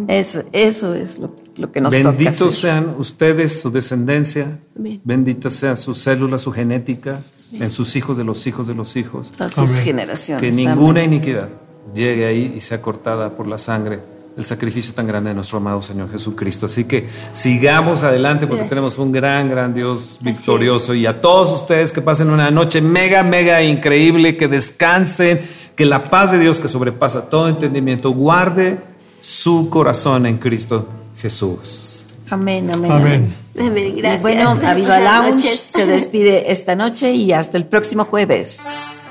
Eso, eso es lo, que nos toca Benditos sean ustedes, su descendencia. Amén. Bendita sea su célula, su genética, en sus hijos de los hijos de los hijos. A sus generaciones. Que ninguna iniquidad llegue ahí y sea cortada por la sangre el sacrificio tan grande de nuestro amado Señor Jesucristo. Así que sigamos adelante porque tenemos un gran, gran Dios victorioso. Y a todos ustedes que pasen una noche mega, mega increíble, que descansen, que la paz de Dios que sobrepasa todo entendimiento guarde su corazón en Cristo Jesús. Amén, amén, amén. amén. gracias. bueno, Aviva Lounge se despide esta noche y hasta el próximo jueves.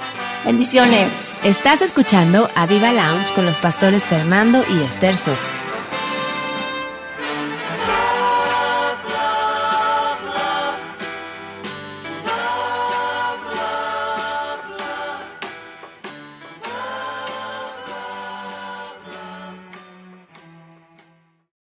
Bendiciones. Estás escuchando a Viva Lounge con los pastores Fernando y Esther Sosa.